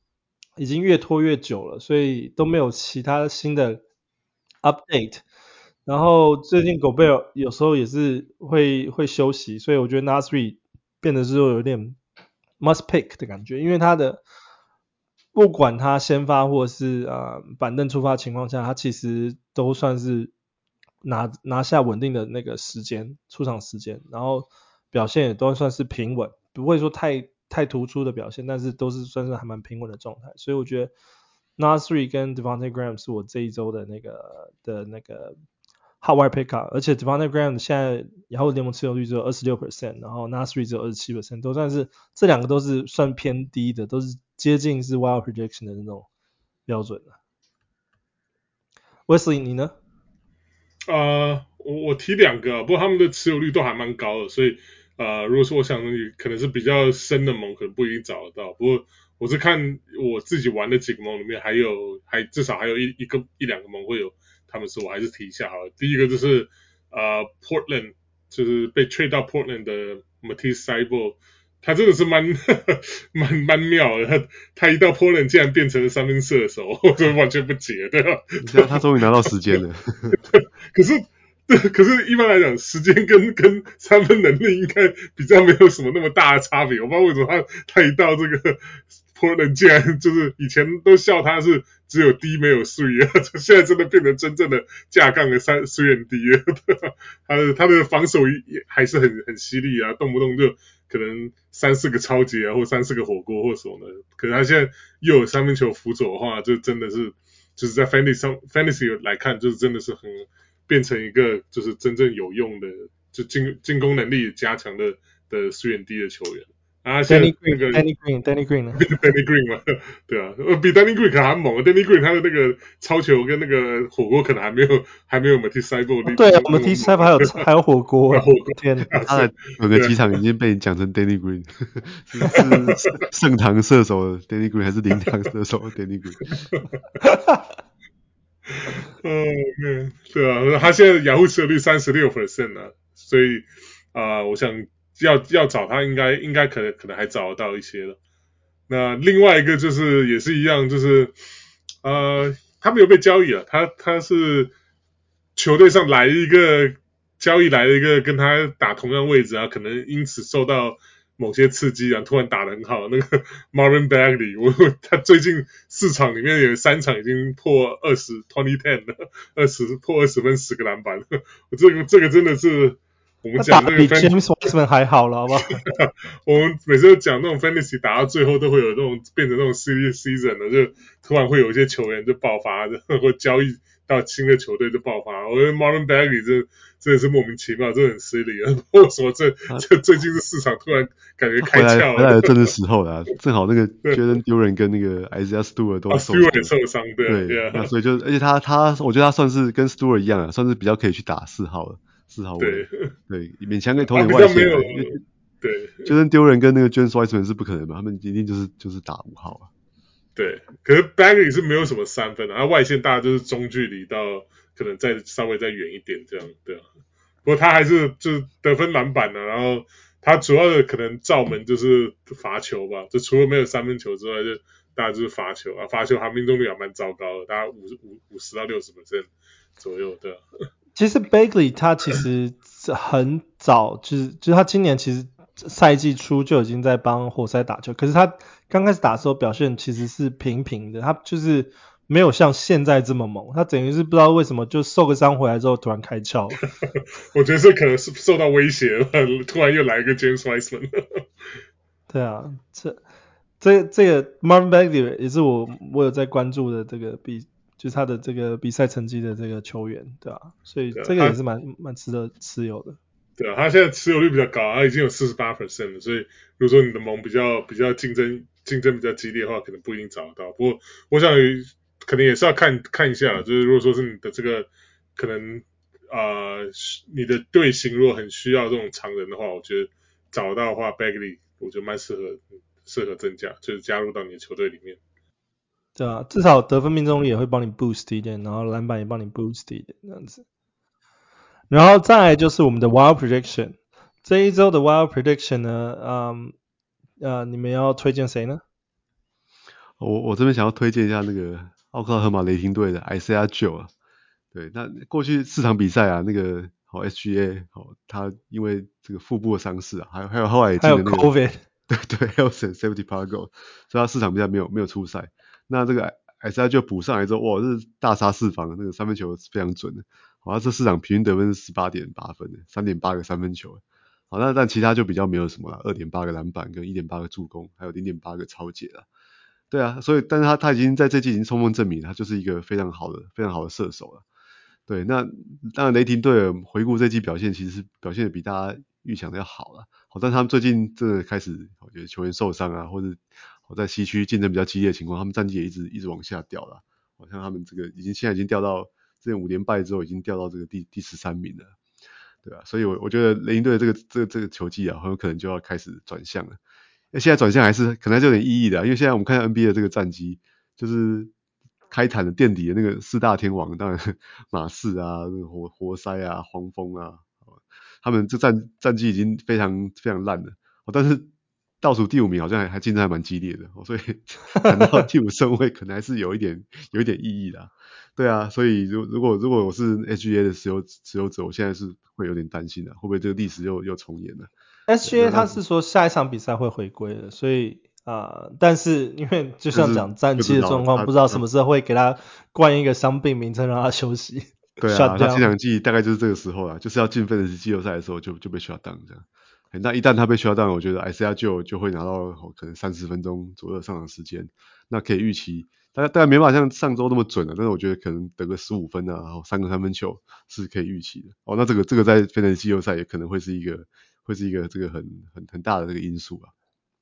已经越拖越久了，所以都没有其他新的 update。然后最近狗贝尔有时候也是会会休息，所以我觉得 Naz Reid 变得之后有点。Must pick 的感觉，因为他的不管他先发或是啊、呃、板凳出发情况下，他其实都算是拿拿下稳定的那个时间出场时间，然后表现也都算是平稳，不会说太太突出的表现，但是都是算是还蛮平稳的状态，所以我觉得 Naz Reid 跟 Devonte' Graham 是我这一周的那个的那个。Hot Wire Pickup，而且 Devonte' Graham 现在然后联盟持有率只有二十六 percent，然后 Naz Reid 只有二十七 percent，都算是这两个都是算偏低的，都是接近是 Wild Projection 的那种标准的。Wesley 你呢？呃，我我提两个，不过他们的持有率都还蛮高的，所以呃，如果说我想你可能是比较深的盟，可能不一定找得到。不过我是看我自己玩的几个盟里面，还有还至少还有一一个一两个盟会有。他们说，我还是提一下好了。第一个就是呃，Portland，就是被 trade 到 Portland 的 Matisse Thybulle，他真的是蛮 蛮蛮妙的。他他一到 Portland 竟然变成了三分射手，我真的完全不解，对吧？他终于拿到时间了。可是，可是一般来讲，时间跟跟三分能力应该比较没有什么那么大的差别。我不知道为什么他他一到这个。托伦竟然就是以前都笑他是只有 D 没有三，现在真的变成真正的架杠的三虽然低，他的他的防守也还是很很犀利啊，动不动就可能三四个抄截啊，或三四个火锅或什么的。可是他现在又有三分球辅佐的话，就真的是就是在 fantasy fantasy 来看，就是真的是很变成一个就是真正有用的，就进进攻能力加强的的素颜低的球员。啊，Danny Green，Danny Green，Danny Green，Danny Green 嘛，对啊，比 Danny Green 可能还猛，Danny Green 他的那个超球跟那个火锅可能还没有还没有 Matisse Thybulle 对啊，Matisse Thybulle 还有还有火锅，火锅天哪，他的有个机场已经被你讲成 Danny Green，是盛唐射手 Danny Green 还是灵堂射手 Danny Green？嗯，对啊，他现在雅虎持有率三十六 percent 啊，所以啊，我想。要要找他应该应该可能可能还找得到一些了。那另外一个就是也是一样，就是呃他没有被交易了，他他是球队上来一个交易来了一个跟他打同样位置啊，可能因此受到某些刺激啊，突然打得很好。那个 Marvin Bagley，我他最近四场里面有三场已经破二十 twenty ten 了，二十破二十分十个篮板，我 这个这个真的是。我们讲那个 James Wiseman 还好了，好不好？我们每次都讲那种 Fantasy 打到最后都会有那种变成那种 Silly Season 的，就突然会有一些球员就爆发，或交易到新的球队就爆发。我觉得 Marvin Bagley 这真的是莫名其妙，真的很失礼啊！为什么这这最近的市场突然感觉开窍了？回来的正是时候了，正好那个 Jalen Duren 跟那个 Isaiah Stewart 都受伤，受伤对对，那所以就而且他他，我觉得他算是跟 Stewart 一样啊，算是比较可以去打四号了，四号位，对，勉强可以投点外线。对，Jalen Duren 跟那个 James Wiseman 是不可能嘛，他们一定就是就是打五号啊。对，可是 Bagley 是没有什么三分的，他外线大家就是中距离到可能再稍微再远一点这样，对啊。不过他还是就是得分篮板的，然后他主要的可能罩门就是罚球吧，就除了没有三分球之外，就大家就是罚球啊，罚球他命中率还蛮糟糕的，大概五十五五十到六十 percent 左右的。其实 Bagley 他其实很早就是就是他今年其实。赛季初就已经在帮活塞打球，可是他刚开始打的时候表现其实是平平的，他就是没有像现在这么猛。他等于是不知道为什么就受个伤回来之后突然开窍。我觉得这可能是受到威胁了，突然又来一个 James Wiseman。对啊，这这这个 Marvin Bagley 也是我我有在关注的这个比，就是他的这个比赛成绩的这个球员，对啊，所以这个也是蛮蛮值得持有的。对啊，他现在持有率比较高，他已经有四十八 percent 了，所以如果说你的盟比较比较竞争竞争比较激烈的话，可能不一定找得到。不过我想可能也是要看看一下，就是如果说是你的这个可能啊、呃，你的队形如果很需要这种常人的话，我觉得找到的话，Bagley 我觉得蛮适合适合增加，就是加入到你的球队里面。对啊，至少得分命中率也会帮你 boost 一点，然后篮板也帮你 boost 一点，这样子。然后再来就是我们的 Wild Prediction，这一周的 Wild Prediction 呢，嗯，呃，你们要推荐谁呢？我我这边想要推荐一下那个奥克拉荷马雷霆队的 Isaiah Joe 啊，对，那过去四场比赛啊，那个好 SGA 好，他因为这个腹部的伤势啊，还有还有后来也进了那个，对对，Health and Safety Protocol，所以他四场比赛没有没有出赛。那这个 Isaiah Joe 补上来之后，哇，这是大杀四方，那个三分球非常准的。好，像这四场平均得分是十八点八分的，三点八个三分球。好，那但其他就比较没有什么了，二点八个篮板跟一点八个助攻，还有零点八个抄截了。对啊，所以但是他他已经在这季已经充分证明，他就是一个非常好的非常好的射手了。对，那当然雷霆队回顾这季表现，其实表现的比大家预想的要好了。好，但他们最近真的开始，我觉得球员受伤啊，或者我在西区竞争比较激烈的情况，他们战绩也一直一直往下掉了。好像他们这个已经现在已经掉到。这五连败之后，已经掉到这个第第十三名了，对吧？所以，我我觉得雷霆队这个这个这个球技啊，很有可能就要开始转向了。那现在转向还是可能还是有点意义的，因为现在我们看 NBA 的这个战绩，就是开坛的垫底的那个四大天王，当然马刺啊、那个活活塞啊、黄蜂啊，他们这战战绩已经非常非常烂了。但是倒数第五名好像还还竞争还蛮激烈的，所以 谈到第五顺位可能还是有一点有一点意义的。对啊，所以如如果如果我是 SGA 的持有持有者，我现在是会有点担心的，会不会这个历史又又重演了？SGA 他是说下一场比赛会回归的，所以啊、呃，但是因为就像讲战绩的状况，不知道什么时候会给他冠一个伤病名称让他休息。对啊，他前两季大概就是这个时候啊，就是要进分的是季后赛的时候就就被 shut down 这样。那一旦他被 shut down，我觉得 Isaiah 就就会拿到可能三十分钟左右的上场时间，那可以预期。大概大概没办法像上周那么准了，但是我觉得可能得个十五分啊，然后三个三分球是可以预期的。哦，那这个这个在费城季后赛也可能会是一个会是一个这个很很很大的这个因素啊。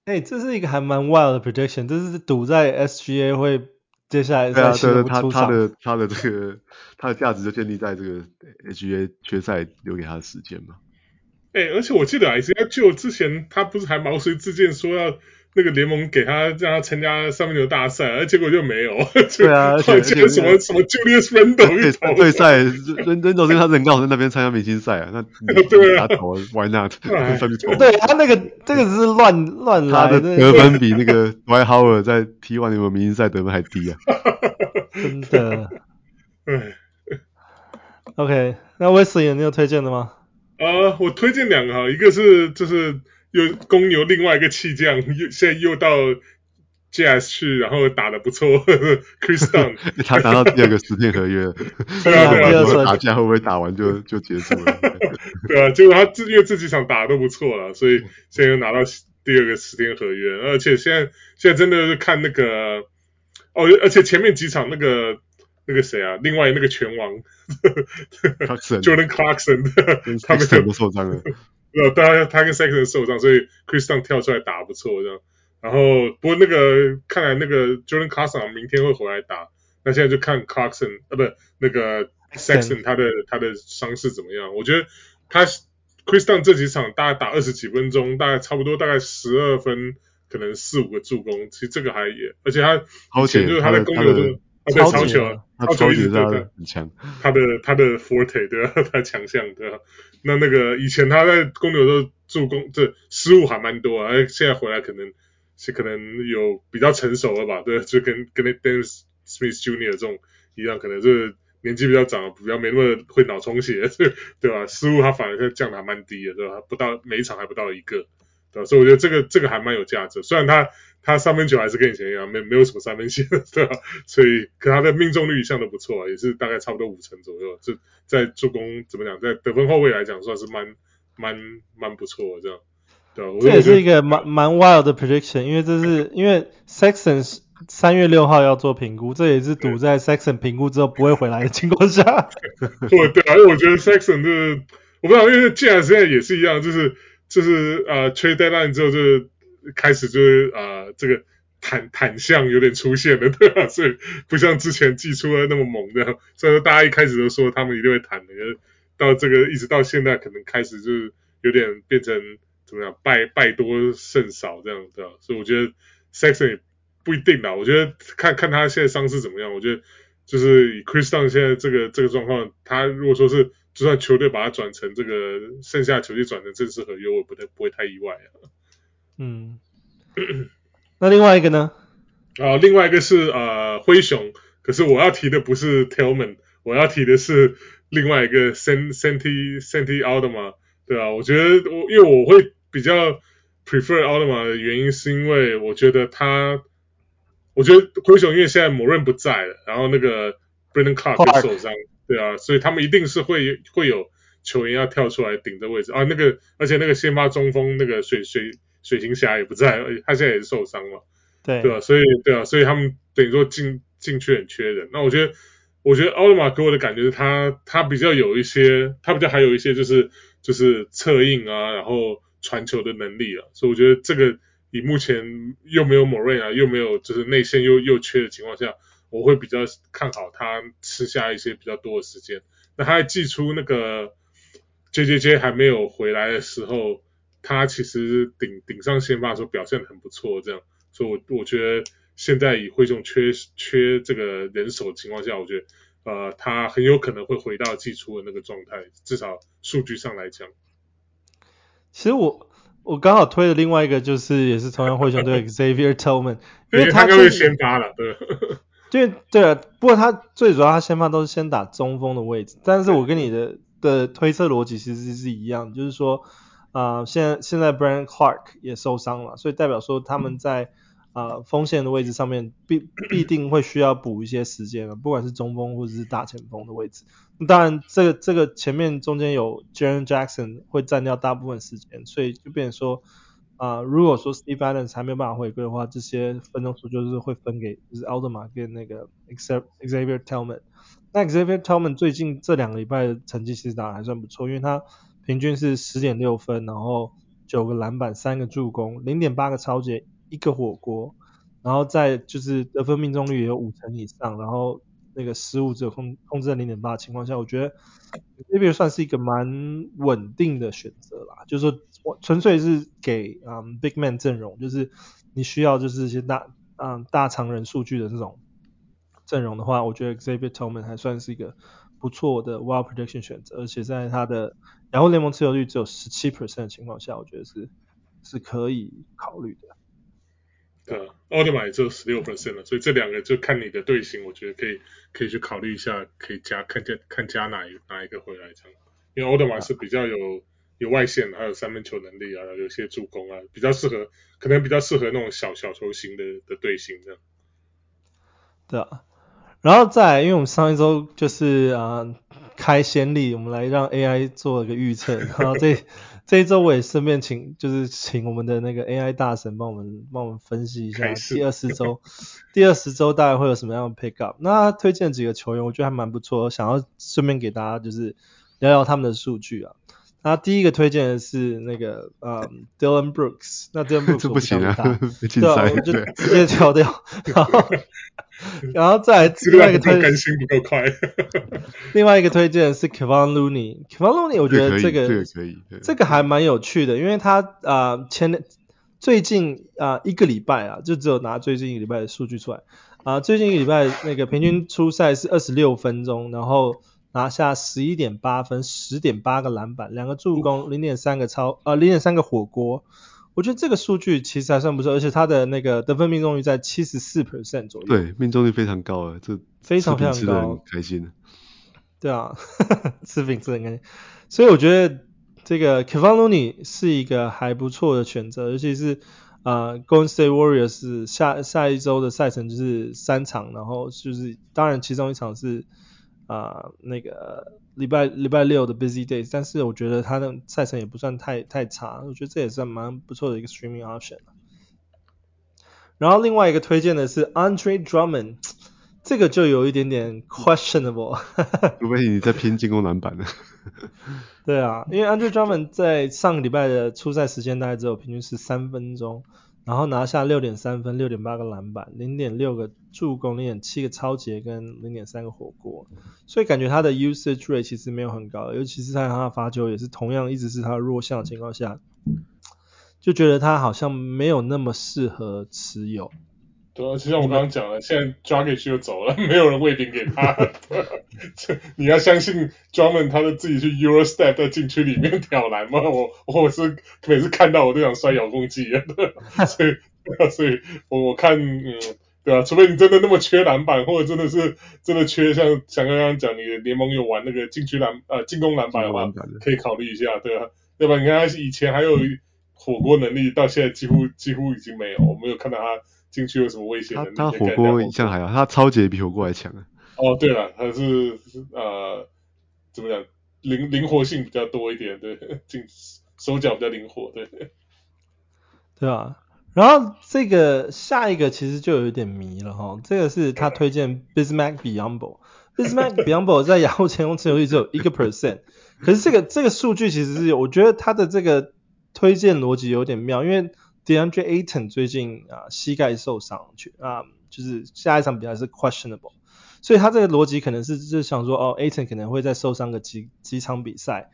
哎、欸，这是一个还蛮 wild 的 prediction，这是赌在 SGA 会接下来在西部出场。他他的他的这个他的价值就建立在这个 SGA 缺赛留给他的时间嘛。哎、欸，而且我记得 Isaiah Joe 之前他不是还毛遂自荐说要。那个联盟给他让他参加三分球大赛，而结果就没有。对啊，而且什么什么 Julius Randle 对赛，Randle 是他人刚好在那边参加明星赛啊，那 对啊，Why not？对他那个这个只是乱乱来的，得分比那个 Dwight Howard 在 T1 联盟明星赛得分还低啊，真的。OK，那 Wesley 你有推荐的吗？啊、呃，我推荐两个哈，一个是就是。又公牛另外一个弃将，又现在又到 Jazz 去，然后打的不错，Kris Dunn 他拿到第二个十天合约，对 啊对啊，打架会不会打完就就结束了？对啊，结果他自因为这几场打得都不错了，所以现在又拿到第二个十天合约，而且现在现在真的是看那个哦，而且前面几场那个那个谁啊，另外那个拳王，Jordan Clarkson，他们全部受伤了。呃，当然他跟 Sexton 受伤，所以 Chris Dunn 跳出来打不错这样。然后不过那个看来那个 Jordan Clarkson 明天会回来打，那现在就看 Clarkson 啊，不那个 Sexton 他的他的伤势怎么样？我觉得他 Chris Dunn 这几场大概打二十几分钟，大概差不多大概十二分，可能四五个助攻，其实这个还也，而且他以前就是他的攻略都。啊，对，超球，超球一直对对，很强。他的他的 forte 对吧？他强项对吧？那那个以前他在公牛的助攻，这失误还蛮多啊。哎，现在回来可能是可能有比较成熟了吧？对，就跟跟那 Dennis Smith Jr. 这种一样，可能就是年纪比较长，比较没那么会脑充血，对吧？失误他反而降的还蛮低的，对吧？不到每一场还不到一个，对吧？所以我觉得这个这个还蛮有价值，虽然他。他三分球还是跟以前一样，没没有什么三分线，对吧？所以，可他的命中率一向都不错啊，也是大概差不多五成左右。这在助攻怎么讲，在得分后卫来讲，算是蛮蛮蛮不错的这样，对吧？这也是一个蛮蛮 wild 的 prediction，因为这是因为 Sexton 三月六号要做评估，这也是赌在 Sexton 评估之后不会回来的情况下。对对而且我觉得 Sexton 就是我不知道，因为既然现在也是一样，就是就是呃 trade deadline 之后就是。开始就是啊、这个坦坦象有点出现了，对吧？所以不像之前寄出的那么猛的，所以说大家一开始都说他们一定会坦的，到这个一直到现在可能开始就是有点变成怎么样，败败多胜少这样，对吧？所以我觉得 Sexton 也不一定啦，我觉得看看他现在伤势怎么样，我觉得就是以 Chris Dunn 现在这个这个状况，他如果说是就算球队把它转成这个剩下球队转成正式合约，我不太不会太意外啊。嗯，那另外一个呢？啊，另外一个是呃灰熊，可是我要提的不是 Tillman，我要提的是另外一个 Santi Santi Aldama，对啊，我觉得我因为我会比较 prefer Aldama 的原因是因为我觉得他，我觉得灰熊因为现在某人不在了，然后那个 Brandon Clarke 受伤，对啊，所以他们一定是会会有球员要跳出来顶这位置啊，那个而且那个先发中锋那个水水。水行侠也不在，他现在也是受伤了，对对吧？所以对啊，所以他们等于说进进去很缺人。那我觉得，我觉得奥特马给我的感觉是他他比较有一些，他比较还有一些就是就是策应啊，然后传球的能力啊。所以我觉得这个以目前又没有莫瑞啊，又没有就是内线又又缺的情况下，我会比较看好他吃下一些比较多的时间。那他在寄出那个 JJJ 还没有回来的时候。他其实顶顶上先发的时候表现很不错，这样，所以我我觉得现在以灰熊缺缺这个人手的情况下，我觉得呃他很有可能会回到季初的那个状态，至少数据上来讲。其实我我刚好推的另外一个就是也是同样灰熊队 Xavier Tillman，因为他就是先发了，对。对对啊，不过他最主要他先发都是先打中锋的位置，但是我跟你的的推测逻辑其实是一样，就是说。啊、呃，现在现在 Brandon Clarke 也受伤了，所以代表说他们在啊、呃、锋线的位置上面必必定会需要补一些时间了，不管是中锋或者是大前锋的位置。当然，这个这个前面中间有 Jaren Jackson 会占掉大部分时间，所以就变成说啊、如果说 Steve Adams 还没有办法回归的话，这些分钟数就是会分给就是 Aldama 跟那个 Xavier Tillman。那 Xavier Tillman 最近这两个礼拜的成绩其实打得还算不错，因为他。平均是十点六分，然后九个篮板，三个助攻，零点八个抄截，一个火锅，然后在就是得分命中率也有五成以上，然后那个失误只有控控制在零点八的情况下，我觉得这边算是一个蛮稳定的选择啦。就是说我纯粹是给嗯、big man 阵容，就是你需要就是一些大嗯大长人数据的这种阵容的话，我觉得 Xavier Tillman 还算是一个不错的 wild prediction 选择，而且在他的然后联盟持有率只有十七 percent 的情况下，我觉得是是可以考虑的。对，奥特曼也只有十六 percent 了，所以这两个就看你的队形，我觉得可以可以去考虑一下，可以加看加看加哪一哪一个回来这样。因为奥特曼是比较有有外线，还有三分球能力啊，有些助攻啊，比较适合，可能比较适合那种小小球型的的队形这样。对啊，然后再，因为我们上一周就是啊。呃开先例，我们来让 AI 做一个预测。然后这 这一周我也顺便请，就是请我们的那个 AI 大神帮我们帮我们分析一下第二十周，第二十周大概会有什么样的 pick up。那推荐几个球员，我觉得还蛮不错，想要顺便给大家就是聊聊他们的数据啊。那第一个推荐的是那个呃 Dillon Brooks，那 Dillon Brooks 不行啊，对啊，我就直接跳掉。然后，然后再来另外一个推荐，更新不够快。另外一个推荐的是 Kevin Looney，Kevin Looney 我觉得这个这个可以，这个还蛮有趣的，因为他啊、呃、前最近啊、呃、一个礼拜啊，就只有拿最近一个礼拜的数据出来啊、呃，最近一个礼拜那个平均出赛是二十六分钟，然后。拿下十一点八分，十点八个篮板，两个助攻，零点三个超呃零点三个火锅，我觉得这个数据其实还算不错，而且他的那个得分命中率在七十四 percent 左右。对，命中率非常高啊，这非常非常高，开心。对啊，吃饼吃的很开心，所以我觉得这个 Kevon Looney 是一个还不错的选择，尤其是呃 Golden State Warriors 下下一周的赛程就是三场，然后就是当然其中一场是。啊、呃，那个礼拜礼拜六的 busy days，但是我觉得他的赛程也不算太太差，我觉得这也是蛮不错的一个 streaming option。然后另外一个推荐的是 Andre Drummond，这个就有一点点 questionable，除非你在拼进攻篮板呢。对啊，因为 Andre Drummond 在上个礼拜的初赛时间大概只有平均是三分钟。然后拿下六点三分，六点八个篮板，零点六个助攻，零点七个超截跟零点三个火锅，所以感觉他的 usage rate 其实没有很高，尤其是在他的罚球也是同样一直是他的弱项的情况下，就觉得他好像没有那么适合持有。对啊，就像我刚刚讲了，现在 Dragic 又走了，没有人喂饼给他。你要相信 Drummond 他的自己去 Euro Step 在禁区里面挑篮吗？我我是每次看到我都想摔遥控器，所以所以我我看嗯，对啊，除非你真的那么缺篮板，或者真的是真的缺像像刚刚讲你的联盟有玩那个禁区篮呃进攻篮板的话，可以考虑一下，对啊，对吧？你看他以前还有火锅能力，到现在几乎几乎已经没有，我没有看到他。进去有什么危险？他他火锅一向还好，他超级比火锅还强啊。哦，对了，他是呃，怎么讲，灵灵活性比较多一点，对，进手脚比较灵活，对。对啊，然后这个下一个其实就有一点迷了哈，这个是他推荐 Bismack Biyombo，Bismack Biyombo 在雅虎前锋持有率只有一个 percent，可是这个这个数据其实是有，我觉得他的这个推荐逻辑有点妙，因为。DeAndre Ayton 最近啊膝盖受伤去啊，就是下一场比赛是 questionable，所以他这个逻辑可能是就是想说哦，Ayton 可能会再受伤个几几场比赛，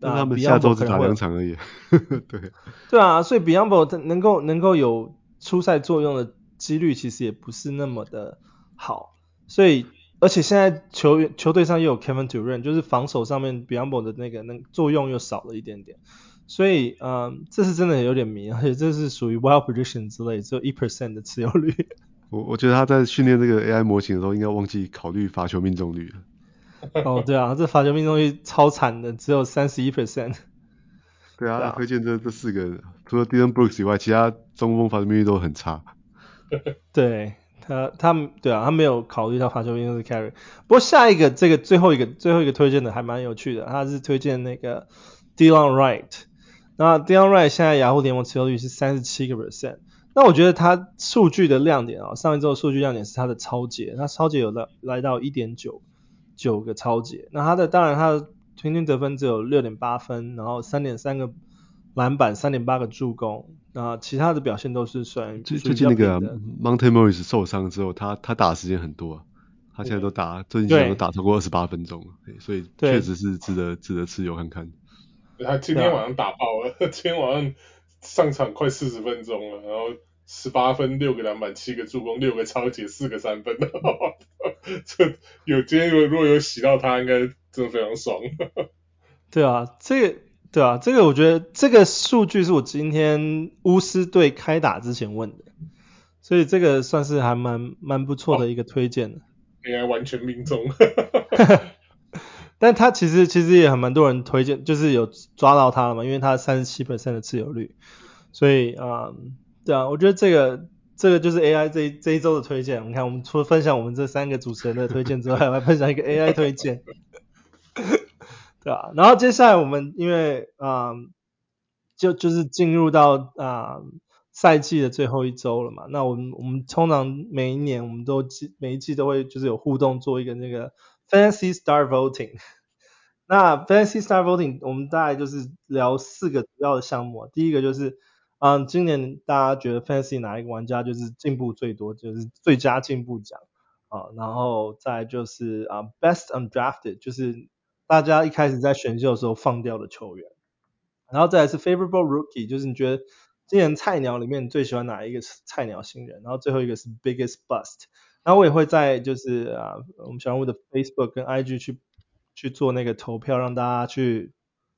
那他们下周只打两场而已，对。对啊，所以 Biyombo 能够能够有出赛作用的几率其实也不是那么的好，所以而且现在球员球队上又有 Kevin Durant，就是防守上面 Biyombo 的那个那作用又少了一点点。所以，嗯，这是真的有点迷，而且这是属于 wild prediction 之类，只有一 percent 的持有率。我我觉得他在训练这个 AI 模型的时候，应该忘记考虑罚球命中率了。哦，对啊，这罚球命中率超惨的，只有三十一 percent。对啊，推荐这这四个，除了 Dillon Brooks 以外，其他中锋罚球命中率都很差。对他，他对啊，他没有考虑到罚球命中率 carry。不过下一个这个最后一个最后一个推荐的还蛮有趣的，他是推荐那个 Delon Wright。那 Wright 现在雅虎联盟持有率是三十七个 percent。那我觉得他数据的亮点啊、哦，上一周数据亮点是他的超节，他超节有来来到一点九九个超节。那他的当然他的平均得分只有六点八分，然后三点三个篮板，三点八个助攻。那其他的表现都是算最最近那个 Monte Morris 受伤之后，他他打的时间很多，他现在都打最近都打超过二十八分钟，所以确实是值得值得持有看看。他今天晚上打爆了，啊、今天晚上上场快四十分钟了，然后十八分、六个篮板、七个助攻、六个抄截、四个三分，这有今天如果有洗到他，应该真的非常爽。对啊，这个对啊，这个我觉得这个数据是我今天巫师队开打之前问的，所以这个算是还蛮蛮不错的一个推荐的。应该完全命中。但他其实其实也很蛮多人推荐，就是有抓到他了嘛，因为他三十七 percent 的持有率，所以啊、嗯，对啊，我觉得这个这个就是 AI 这一这一周的推荐。你看，我们除了分享我们这三个主持人的推荐之外，还分享一个 AI 推荐，对啊。然后接下来我们因为啊、嗯，就就是进入到啊赛季的最后一周了嘛。那我们我们通常每一年我们都每一季都会就是有互动做一个那个 Fancy Star Voting。那 Fancy Star Voting 我们大概就是聊四个主要的项目。第一个就是嗯，今年大家觉得 Fancy 哪一个玩家就是进步最多，就是最佳进步奖啊。然后再就是啊 Best Undrafted，就是大家一开始在选秀的时候放掉的球员。然后再来是 Favorable Rookie，就是你觉得今年菜鸟里面你最喜欢哪一个菜鸟新人？然后最后一个是 Biggest Bust。然后我也会在就是啊，我们小人物的 Facebook 跟 IG 去去做那个投票，让大家去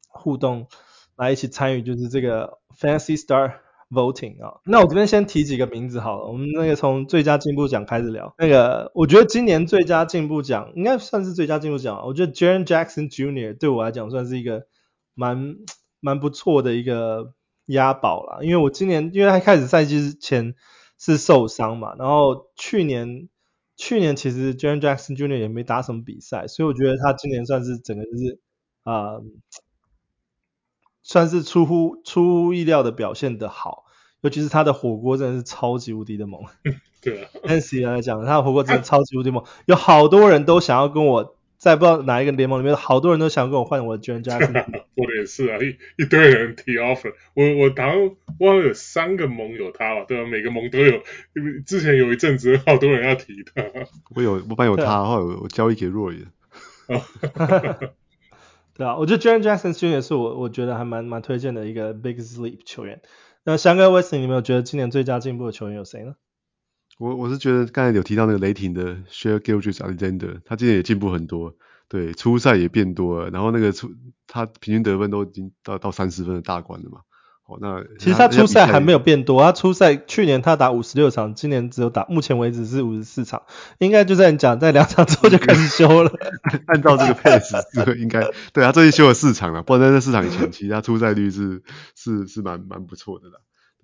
互动，来一起参与就是这个 Fancy Star Voting 啊。那我这边先提几个名字好了，我们那个从最佳进步奖开始聊。那个我觉得今年最佳进步奖应该算是最佳进步奖，我觉得 Jaren Jackson Jr. 对我来讲算是一个蛮。蛮不错的一个押宝啦，因为我今年因为他开始赛季之前是受伤嘛，然后去年去年其实 Jaren Jackson Jr. 也没打什么比赛，所以我觉得他今年算是整个就是啊、呃，算是出乎出乎意料的表现的好，尤其是他的火锅真的是超级无敌的猛。对啊，Nancy 来讲，他的火锅真的超级无敌猛，有好多人都想要跟我。在不知道哪一个联盟里面，好多人都想跟我换我的 Jaren Jackson。我的也是啊，一一堆人提 offer。我我好像我有三个盟有他吧，对吧？每个盟都有。因为之前有一阵子好多人要提他。我有我班有他，后来我我交易给 Roy。对啊，我觉得 Jaren Jackson 其实也是我我觉得还蛮蛮推荐的一个 Big Sleep 球员。那翔哥 Wesley，你有没有觉得今年最佳进步的球员有谁呢？我我是觉得刚才有提到那个雷霆的 Shai Gilgeous-Alexander，他今年也进步很多，对，初赛也变多了，然后那个出他平均得分都已经到到三十分的大关了嘛。哦，那其实他初赛还没有变多，他初赛去年他打五十六场，今年只有打目前为止是五十四场，应该就在你讲在两场之后就开始休了。按照这个 pace，应该对他最近休了四场了，不然在这四场以前，其实他出赛率是是是蛮蛮不错的啦。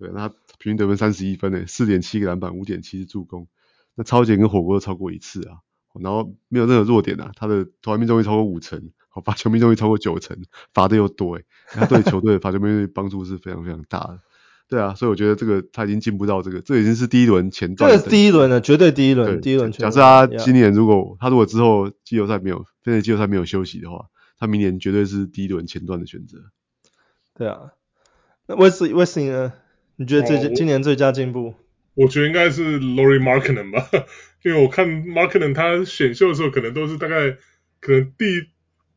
对，那他平均得分三十一分呢，四点七个篮板，五点七次助攻。那超前跟火锅都超过一次啊，然后没有任何弱点啊，他的投篮命中率超过五成，好，罚球命中率超过九成，罚的又多诶，他对球队的罚球命中率帮助是非常非常大的。对啊，所以我觉得这个他已经进步到这个，这已经是第一轮前段。这是第一轮了，绝对第一轮，第一轮。假设他今年如果他如果之后季后赛没有，现在季后赛没有休息的话，他明年绝对是第一轮前段的选择。对啊，那 Wesley Wesley 呢？你觉得最近今年最佳进步？我觉得应该是 Lauri Markkanen 吧，因为我看 Markkanen 他选秀的时候，可能都是大概可能第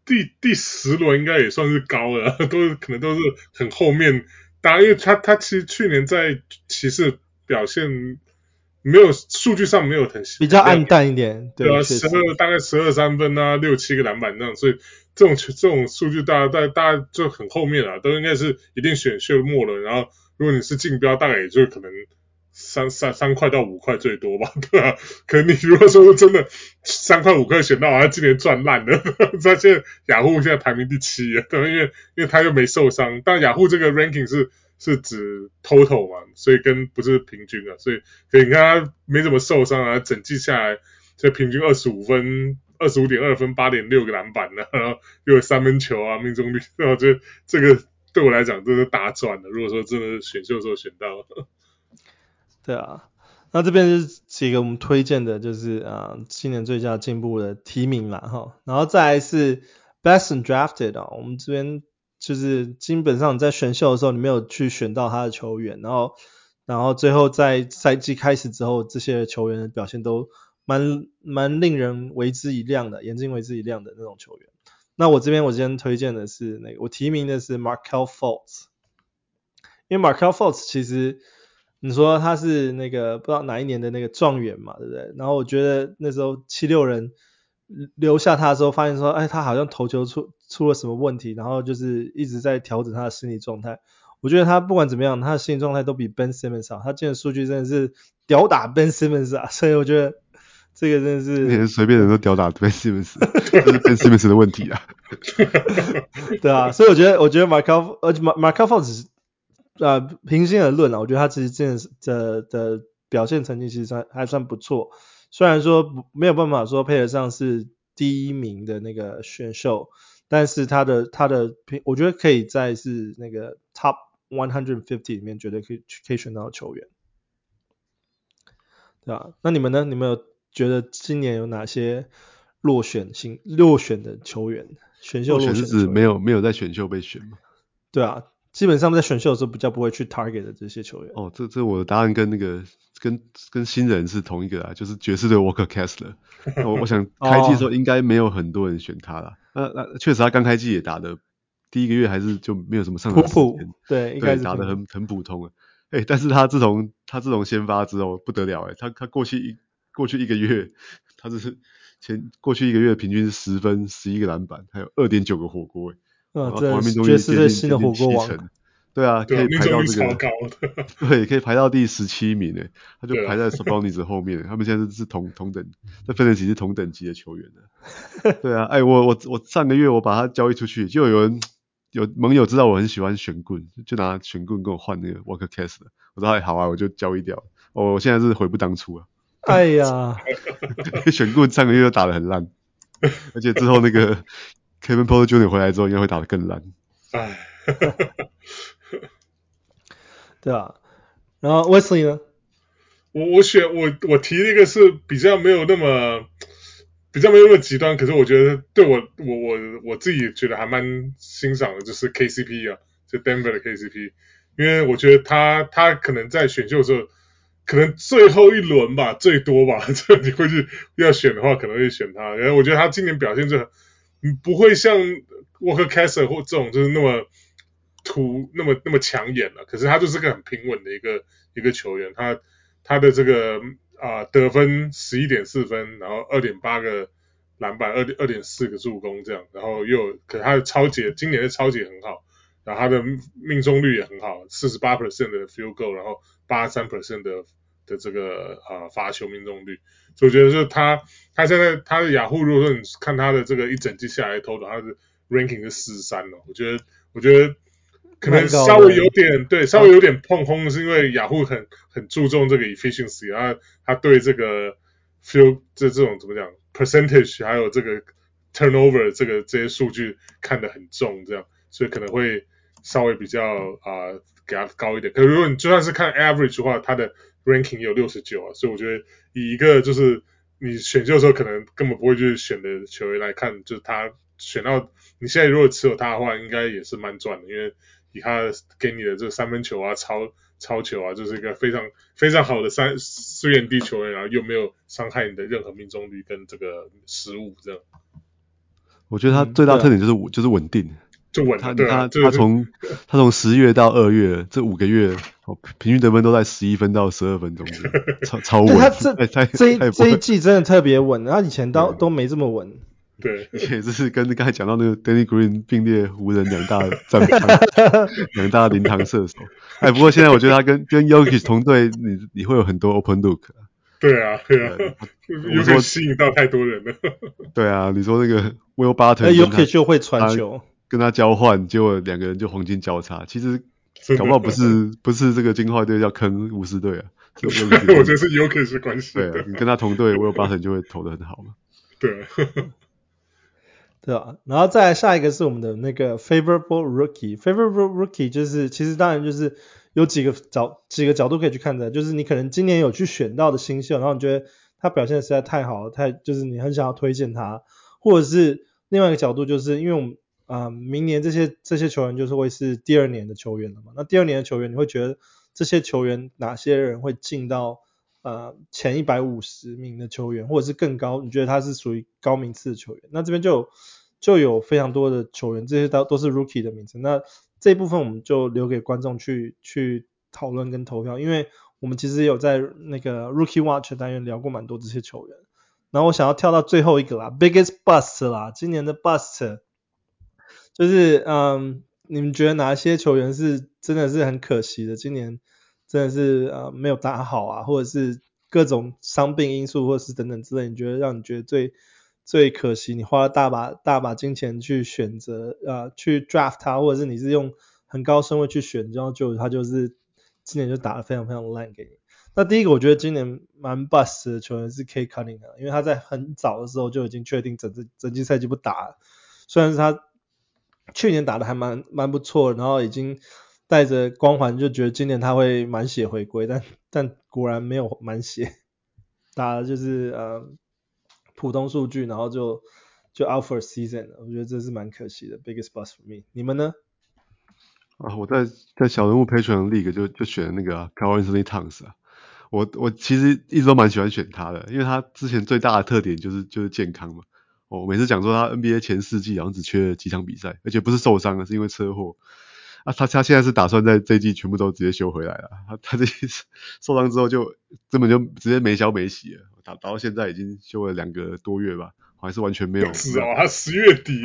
第第十轮应该也算是高了，都是可能都是很后面。当然，因为他他其实去年在骑士表现没有数据上没有很比较暗淡一点，对啊，十二大概十二三分啊，六七个篮板那样，所以这种这种数据大家大大家就很后面了，都应该是一定选秀末轮，然后。如果你是竞标，大概也就可能三三三块到五块最多吧，对吧？可能你如果说真的三块五块选到，他今年赚烂了。他现在雅虎现在排名第七啊，对，因为因为他又没受伤。但雅虎这个 ranking 是是指 total 嘛，所以跟不是平均啊，所以可以你看他没怎么受伤啊，整季下来就平均二十五分，二十五点二分，八点六个篮板呢，然后又有三分球啊，命中率，然后这这个。对我来讲，这是大赚的。如果说真的选秀的时候选到，对啊，那这边是几个我们推荐的，就是啊，今年最佳进步的提名啦哈。然后再来是 Best Drafted 啊，我们这边就是基本上在选秀的时候，你没有去选到他的球员，然后然后最后在赛季开始之后，这些球员的表现都蛮蛮令人为之一亮的，眼睛为之一亮的那种球员。那我这边我今天推荐的是那个，我提名的是 Markel Fultz，因为 Markel Fultz 其实你说他是那个不知道哪一年的那个状元嘛，对不对？然后我觉得那时候七六人留下他的时候，发现说，哎，他好像投球出出了什么问题，然后就是一直在调整他的心理状态。我觉得他不管怎么样，他的心理状态都比 Ben Simmons 好，他今天数据真的是屌打 Ben Simmons 啊，所以我觉得。这个真的是，连随便人都吊打 Ben Simmons，这是 Ben Simmons 的问题啊。对啊，所以我觉得，我觉得呃 Markelle Fultz 呃，平心而论啊，我觉得他其实真的的的表现成绩其实算还算不错。虽然说没有办法说配得上是第一名的那个选秀，但是他的他的平，我觉得可以在是那个 Top one hundred fifty 里面绝对可以可以选到球员，对啊？那你们呢？你们有觉得今年有哪些落选型落选的球员？选秀落选是指没有没有在选秀被选吗？对啊，基本上在选秀的时候比较不会去 target 的这些球员。哦，这这我的答案跟那个跟跟新人是同一个啊，就是爵士队 Walker Kessler。我我想开季的时候应该没有很多人选他了。那那确实他刚开季也打的。第一个月还是就没有什么上场时间，对，对，打的很很普通啊。哎、欸，但是他自从他自从先发之后不得了哎、欸，他他过去一过去一个月，他就是前过去一个月平均是十分十一个篮板，还有二点九个火锅哎、欸，啊，这爵士队新的火锅王，对啊，可以排到这个，对，对，可以排到第十七名哎、欸，他就排在 Sabonis 后面，他们现在是是同同等，在分得起是同等级的球员的，对啊，哎、欸，我我我上个月我把他交易出去，就有人。有盟友知道我很喜欢玄棍，就拿玄棍跟我换那个 Walker Kessler。我说哎好啊，我就交易掉我现在是悔不当初啊。哎呀，选棍上个月又打得很烂，而且之后那个 Kevin Porter Jr. 回来之后应该会打得更烂。哎，对啊。然后 Wesley 呢？我我选我我提了一个是比较没有那么。比较没有那么极端，可是我觉得对我我我我自己觉得还蛮欣赏的，就是 KCP 啊，就 Denver 的 KCP，因为我觉得他他可能在选秀的时候，可能最后一轮吧，最多吧，这你会去要选的话，可能会选他。然后我觉得他今年表现就很，不会像 Walker Kessler 或这种就是那么突那么那么抢眼了，可是他就是个很平稳的一个一个球员，他他的这个。啊、得分十一点四分，然后二点八个篮板，二点二点四个助攻这样，然后又可他的抄截，今年的抄截很好，然后他的命中率也很好，四十八 percent 的 field goal，然后八十三 percent 的的这个呃罚、呃、球命中率，所以我觉得就是他他现在他的雅虎，如果说你看他的这个一整季下来投的，他的 ranking 是四十三了，我觉得我觉得。可能稍微有点对，稍微有点碰轰，是因为雅虎很很注重这个 efficiency，然后他对这个 field 这这种怎么讲 percentage，还有这个 turnover 这个这些数据看得很重，这样，所以可能会稍微比较啊、呃、给他高一点。可是如果你就算是看 average 的话，他的 ranking 有六十九啊，所以我觉得以一个就是你选秀的时候可能根本不会去选的球员来看，就是他选到你现在如果持有他的话，应该也是蛮赚的，因为以。他给你的这三分球啊、超超球啊，就是一个非常非常好的三四元地球员，然后又没有伤害你的任何命中率跟这个失误，这样。我觉得他最大特点就是稳、嗯，就是稳定。就稳。他他他从他从十月到二月这五个月，平均得分都在十一分到十二分中间，超超稳。他这这一这一季真的特别稳，他以前都都没这么稳。对，而且这是跟刚才讲到那个 Danny Green 并列湖人两大战将，两大灵堂射手。哎，不过现在我觉得他跟跟 Jokic 同队，你你会有很多 open look。对啊，对啊，有点吸引到太多人了。对啊，你说那个 Will Barton Jokic 就会传球，跟他交换，结果两个人就黄金交叉。其实搞不好不是不是这个金块队要坑巫师队啊，我觉得是有可能是关系。对啊，你跟他同队我有八成就会投的很好嘛。对。对啊？然后再来下一个是我们的那个 favorable rookie。favorable rookie 就是其实当然就是有几个角几个角度可以去看的，就是你可能今年有去选到的新秀，然后你觉得他表现的实在太好了，太就是你很想要推荐他，或者是另外一个角度就是因为我们啊、明年这些这些球员就是会是第二年的球员了嘛，那第二年的球员你会觉得这些球员哪些人会进到呃前一百五十名的球员，或者是更高，你觉得他是属于高名次的球员？那这边就。就有非常多的球员，这些都都是 rookie 的名字。那这部分我们就留给观众去去讨论跟投票，因为我们其实有在那个 rookie watch 单元聊过蛮多这些球员。然后我想要跳到最后一个啦，biggest bust 啦，今年的 bust 就是嗯，你们觉得哪些球员是真的是很可惜的？今年真的是呃没有打好啊，或者是各种伤病因素，或者是等等之类，你觉得让你觉得最最可惜，你花了大把大把金钱去选择，呃，去 draft 他，或者是你是用很高顺位去选，然后就他就是今年就打得非常非常烂给你。那第一个，我觉得今年蛮 bust 的球员是 K Cunningham，因为他在很早的时候就已经确定整整整季赛季不打了。虽然是他去年打得还蛮蛮不错，然后已经带着光环，就觉得今年他会满血回归，但 但果然没有满血，打的就是呃普通数据，然后就就 out for season，我觉得这是蛮可惜的，biggest bust for me。你们呢？啊，我在在小人物 Patreon League 就就选那个 Karl-Anthony Towns 啊，我我其实一直都蛮喜欢选他的，因为他之前最大的特点就是就是健康嘛。我每次讲说他 NBA 前四季好像只缺了几场比赛，而且不是受伤了，是因为车祸。啊，他他现在是打算在这一季全部都直接修回来了。他他这一次 受伤之后就根本就直接没消没息了，打打到现在已经休了两个多月吧，还是完全没有。是哦，他十月底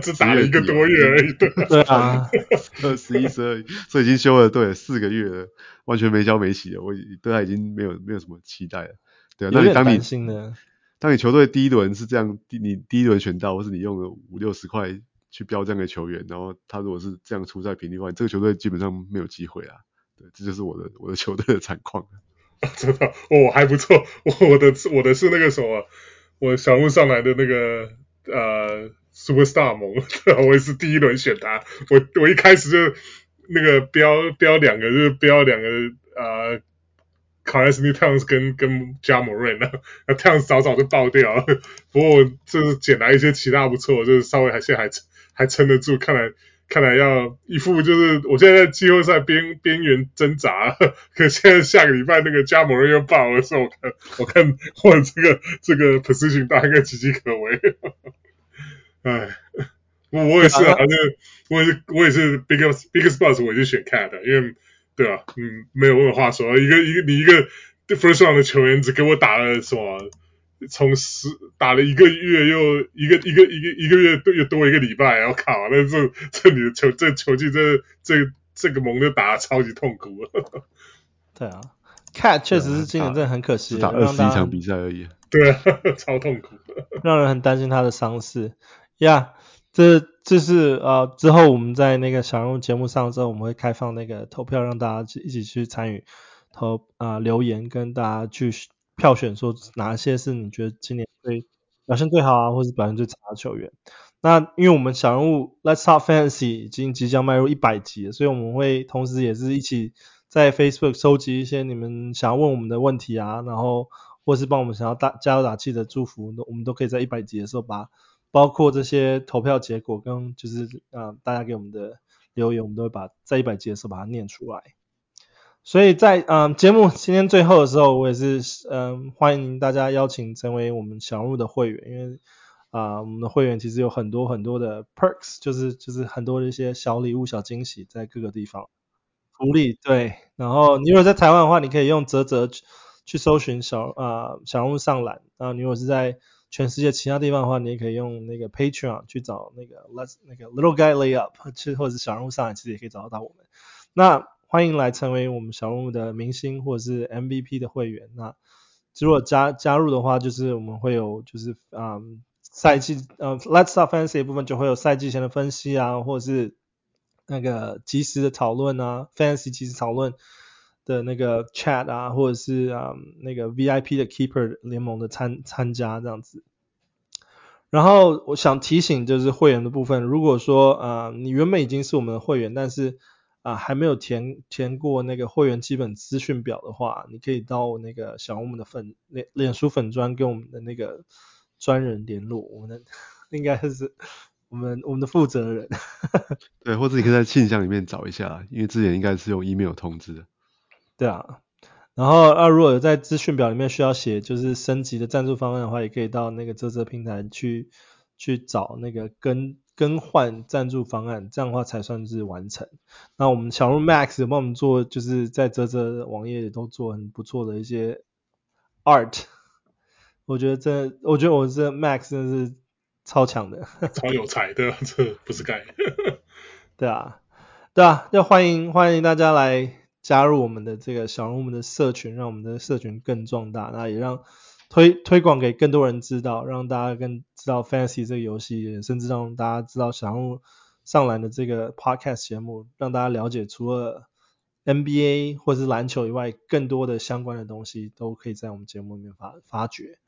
只打了一个多月而已。对对啊，二十一、十二，所以已经休了对四个月了，完全没消没息了。我对他已经没有没有什么期待了。对啊，那你当你当你球队第一轮是这样，你第一轮选到，或是你用了五六十块。去标这样的球员，然后他如果是这样出赛频率的话，这个球队基本上没有机会啊。对，这就是我的我的球队的惨况。真的，哦，还不错。我我的我的是那个什么，我小木上来的那个呃 Superstar 盟，我也是第一轮选他。我我一开始就那个标标两个，就是标两个呃 Karl-Anthony Towns 跟跟 Ja Morant 呢，那 Towns 早早就爆掉了。不过就是捡来一些其他不错，就是稍微还现在还。还撑得住，看来看来要一副就是我现在在季后赛边边缘挣扎，可现在下个礼拜那个加盟人又爆了，所以我看我看我这个这个 position 大概岌岌可危。哎，我我也是啊，就我也是我也是 biggest biggest bust 我也是选 cat，因为对啊，嗯，没有话说，一个一个你一个 first round 的球员只给我打了什么？从十打了一个月，又一个一个一个一个月又多一个礼拜，我靠！那这这你的球这球技这这这个盟就打得超级痛苦了。对啊，cat 确实是今年真的很可惜，打二十一场比赛而已。对啊，超痛苦，让人很担心他的伤势。呀、yeah，这这是呃之后我们在那个小人物节目上之后，我们会开放那个投票，让大家一起去参与投啊、呃、留言，跟大家去。票选说哪些是你觉得今年最表现最好啊，或是表现最差的球员？那因为我们小人物 Let's Talk Fantasy 已经即将迈入一百集，所以我们会同时也是一起在 Facebook 收集一些你们想要问我们的问题啊，然后或是帮我们想要打加油打气的祝福，我们都可以在一百集的时候把包括这些投票结果跟就是啊、大家给我们的留言，我们都会把在一百集的时候把它念出来。所以在嗯节目今天最后的时候，我也是嗯欢迎大家邀请成为我们小人物的会员，因为啊、我们的会员其实有很多很多的 perks，就是就是很多的一些小礼物、小惊喜在各个地方福利。对，然后你如果在台湾的话，你可以用泽泽去搜寻小啊、呃、小人物上篮，然后你如果是在全世界其他地方的话，你也可以用那个 Patreon 去找那个 Let's 那个 Little Guy Layup 去或者是小人物上篮，其实也可以找得到我们。那欢迎来成为我们小人物的明星或者是 MVP 的会员。那如果加加入的话，就是我们会有就是嗯赛季呃 Let's Start Fantasy 部分就会有赛季前的分析啊，或者是那个即时的讨论啊，Fantasy 即时讨论的那个 Chat 啊，或者是啊、嗯、那个 VIP 的 Keeper 联盟的参参加这样子。然后我想提醒就是会员的部分，如果说啊、你原本已经是我们的会员，但是啊，还没有填填过那个会员基本资讯表的话，你可以到那个小我们的粉脸脸书粉专跟我们的那个专人联络，我们的应该是我们我们的负责人。对，或者你可以在信箱里面找一下，因为之前应该是用 email 通知的。对啊，然后啊，如果有在资讯表里面需要写就是升级的赞助方案的话，也可以到那个泽泽平台去去找那个更。更换赞助方案，这样的话才算是完成。那我们小鹿 Max 帮我们做，就是在泽泽网页也都做很不错的一些 art。我觉得这，我觉得我这 Max 真的是超强的，超有才的，这不是盖。对啊，对啊，要欢迎欢迎大家来加入我们的这个小人物们的社群，让我们的社群更壮大，那也让。推推广给更多人知道，让大家更知道 Fantasy 这个游戏，甚至让大家知道小人物上篮的这个 Podcast 节目，让大家了解除了 NBA 或是篮球以外，更多的相关的东西都可以在我们节目里面发发掘。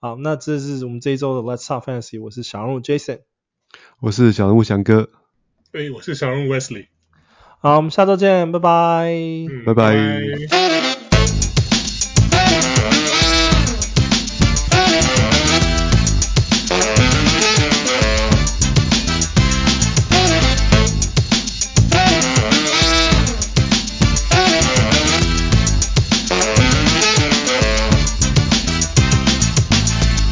好，那这是我们这一周的 Let's Talk Fantasy，我是小人物 Jason，我是小人物翔哥，对，我是小人物 Wesley。好，我们下周见，拜拜，嗯、拜拜。拜拜。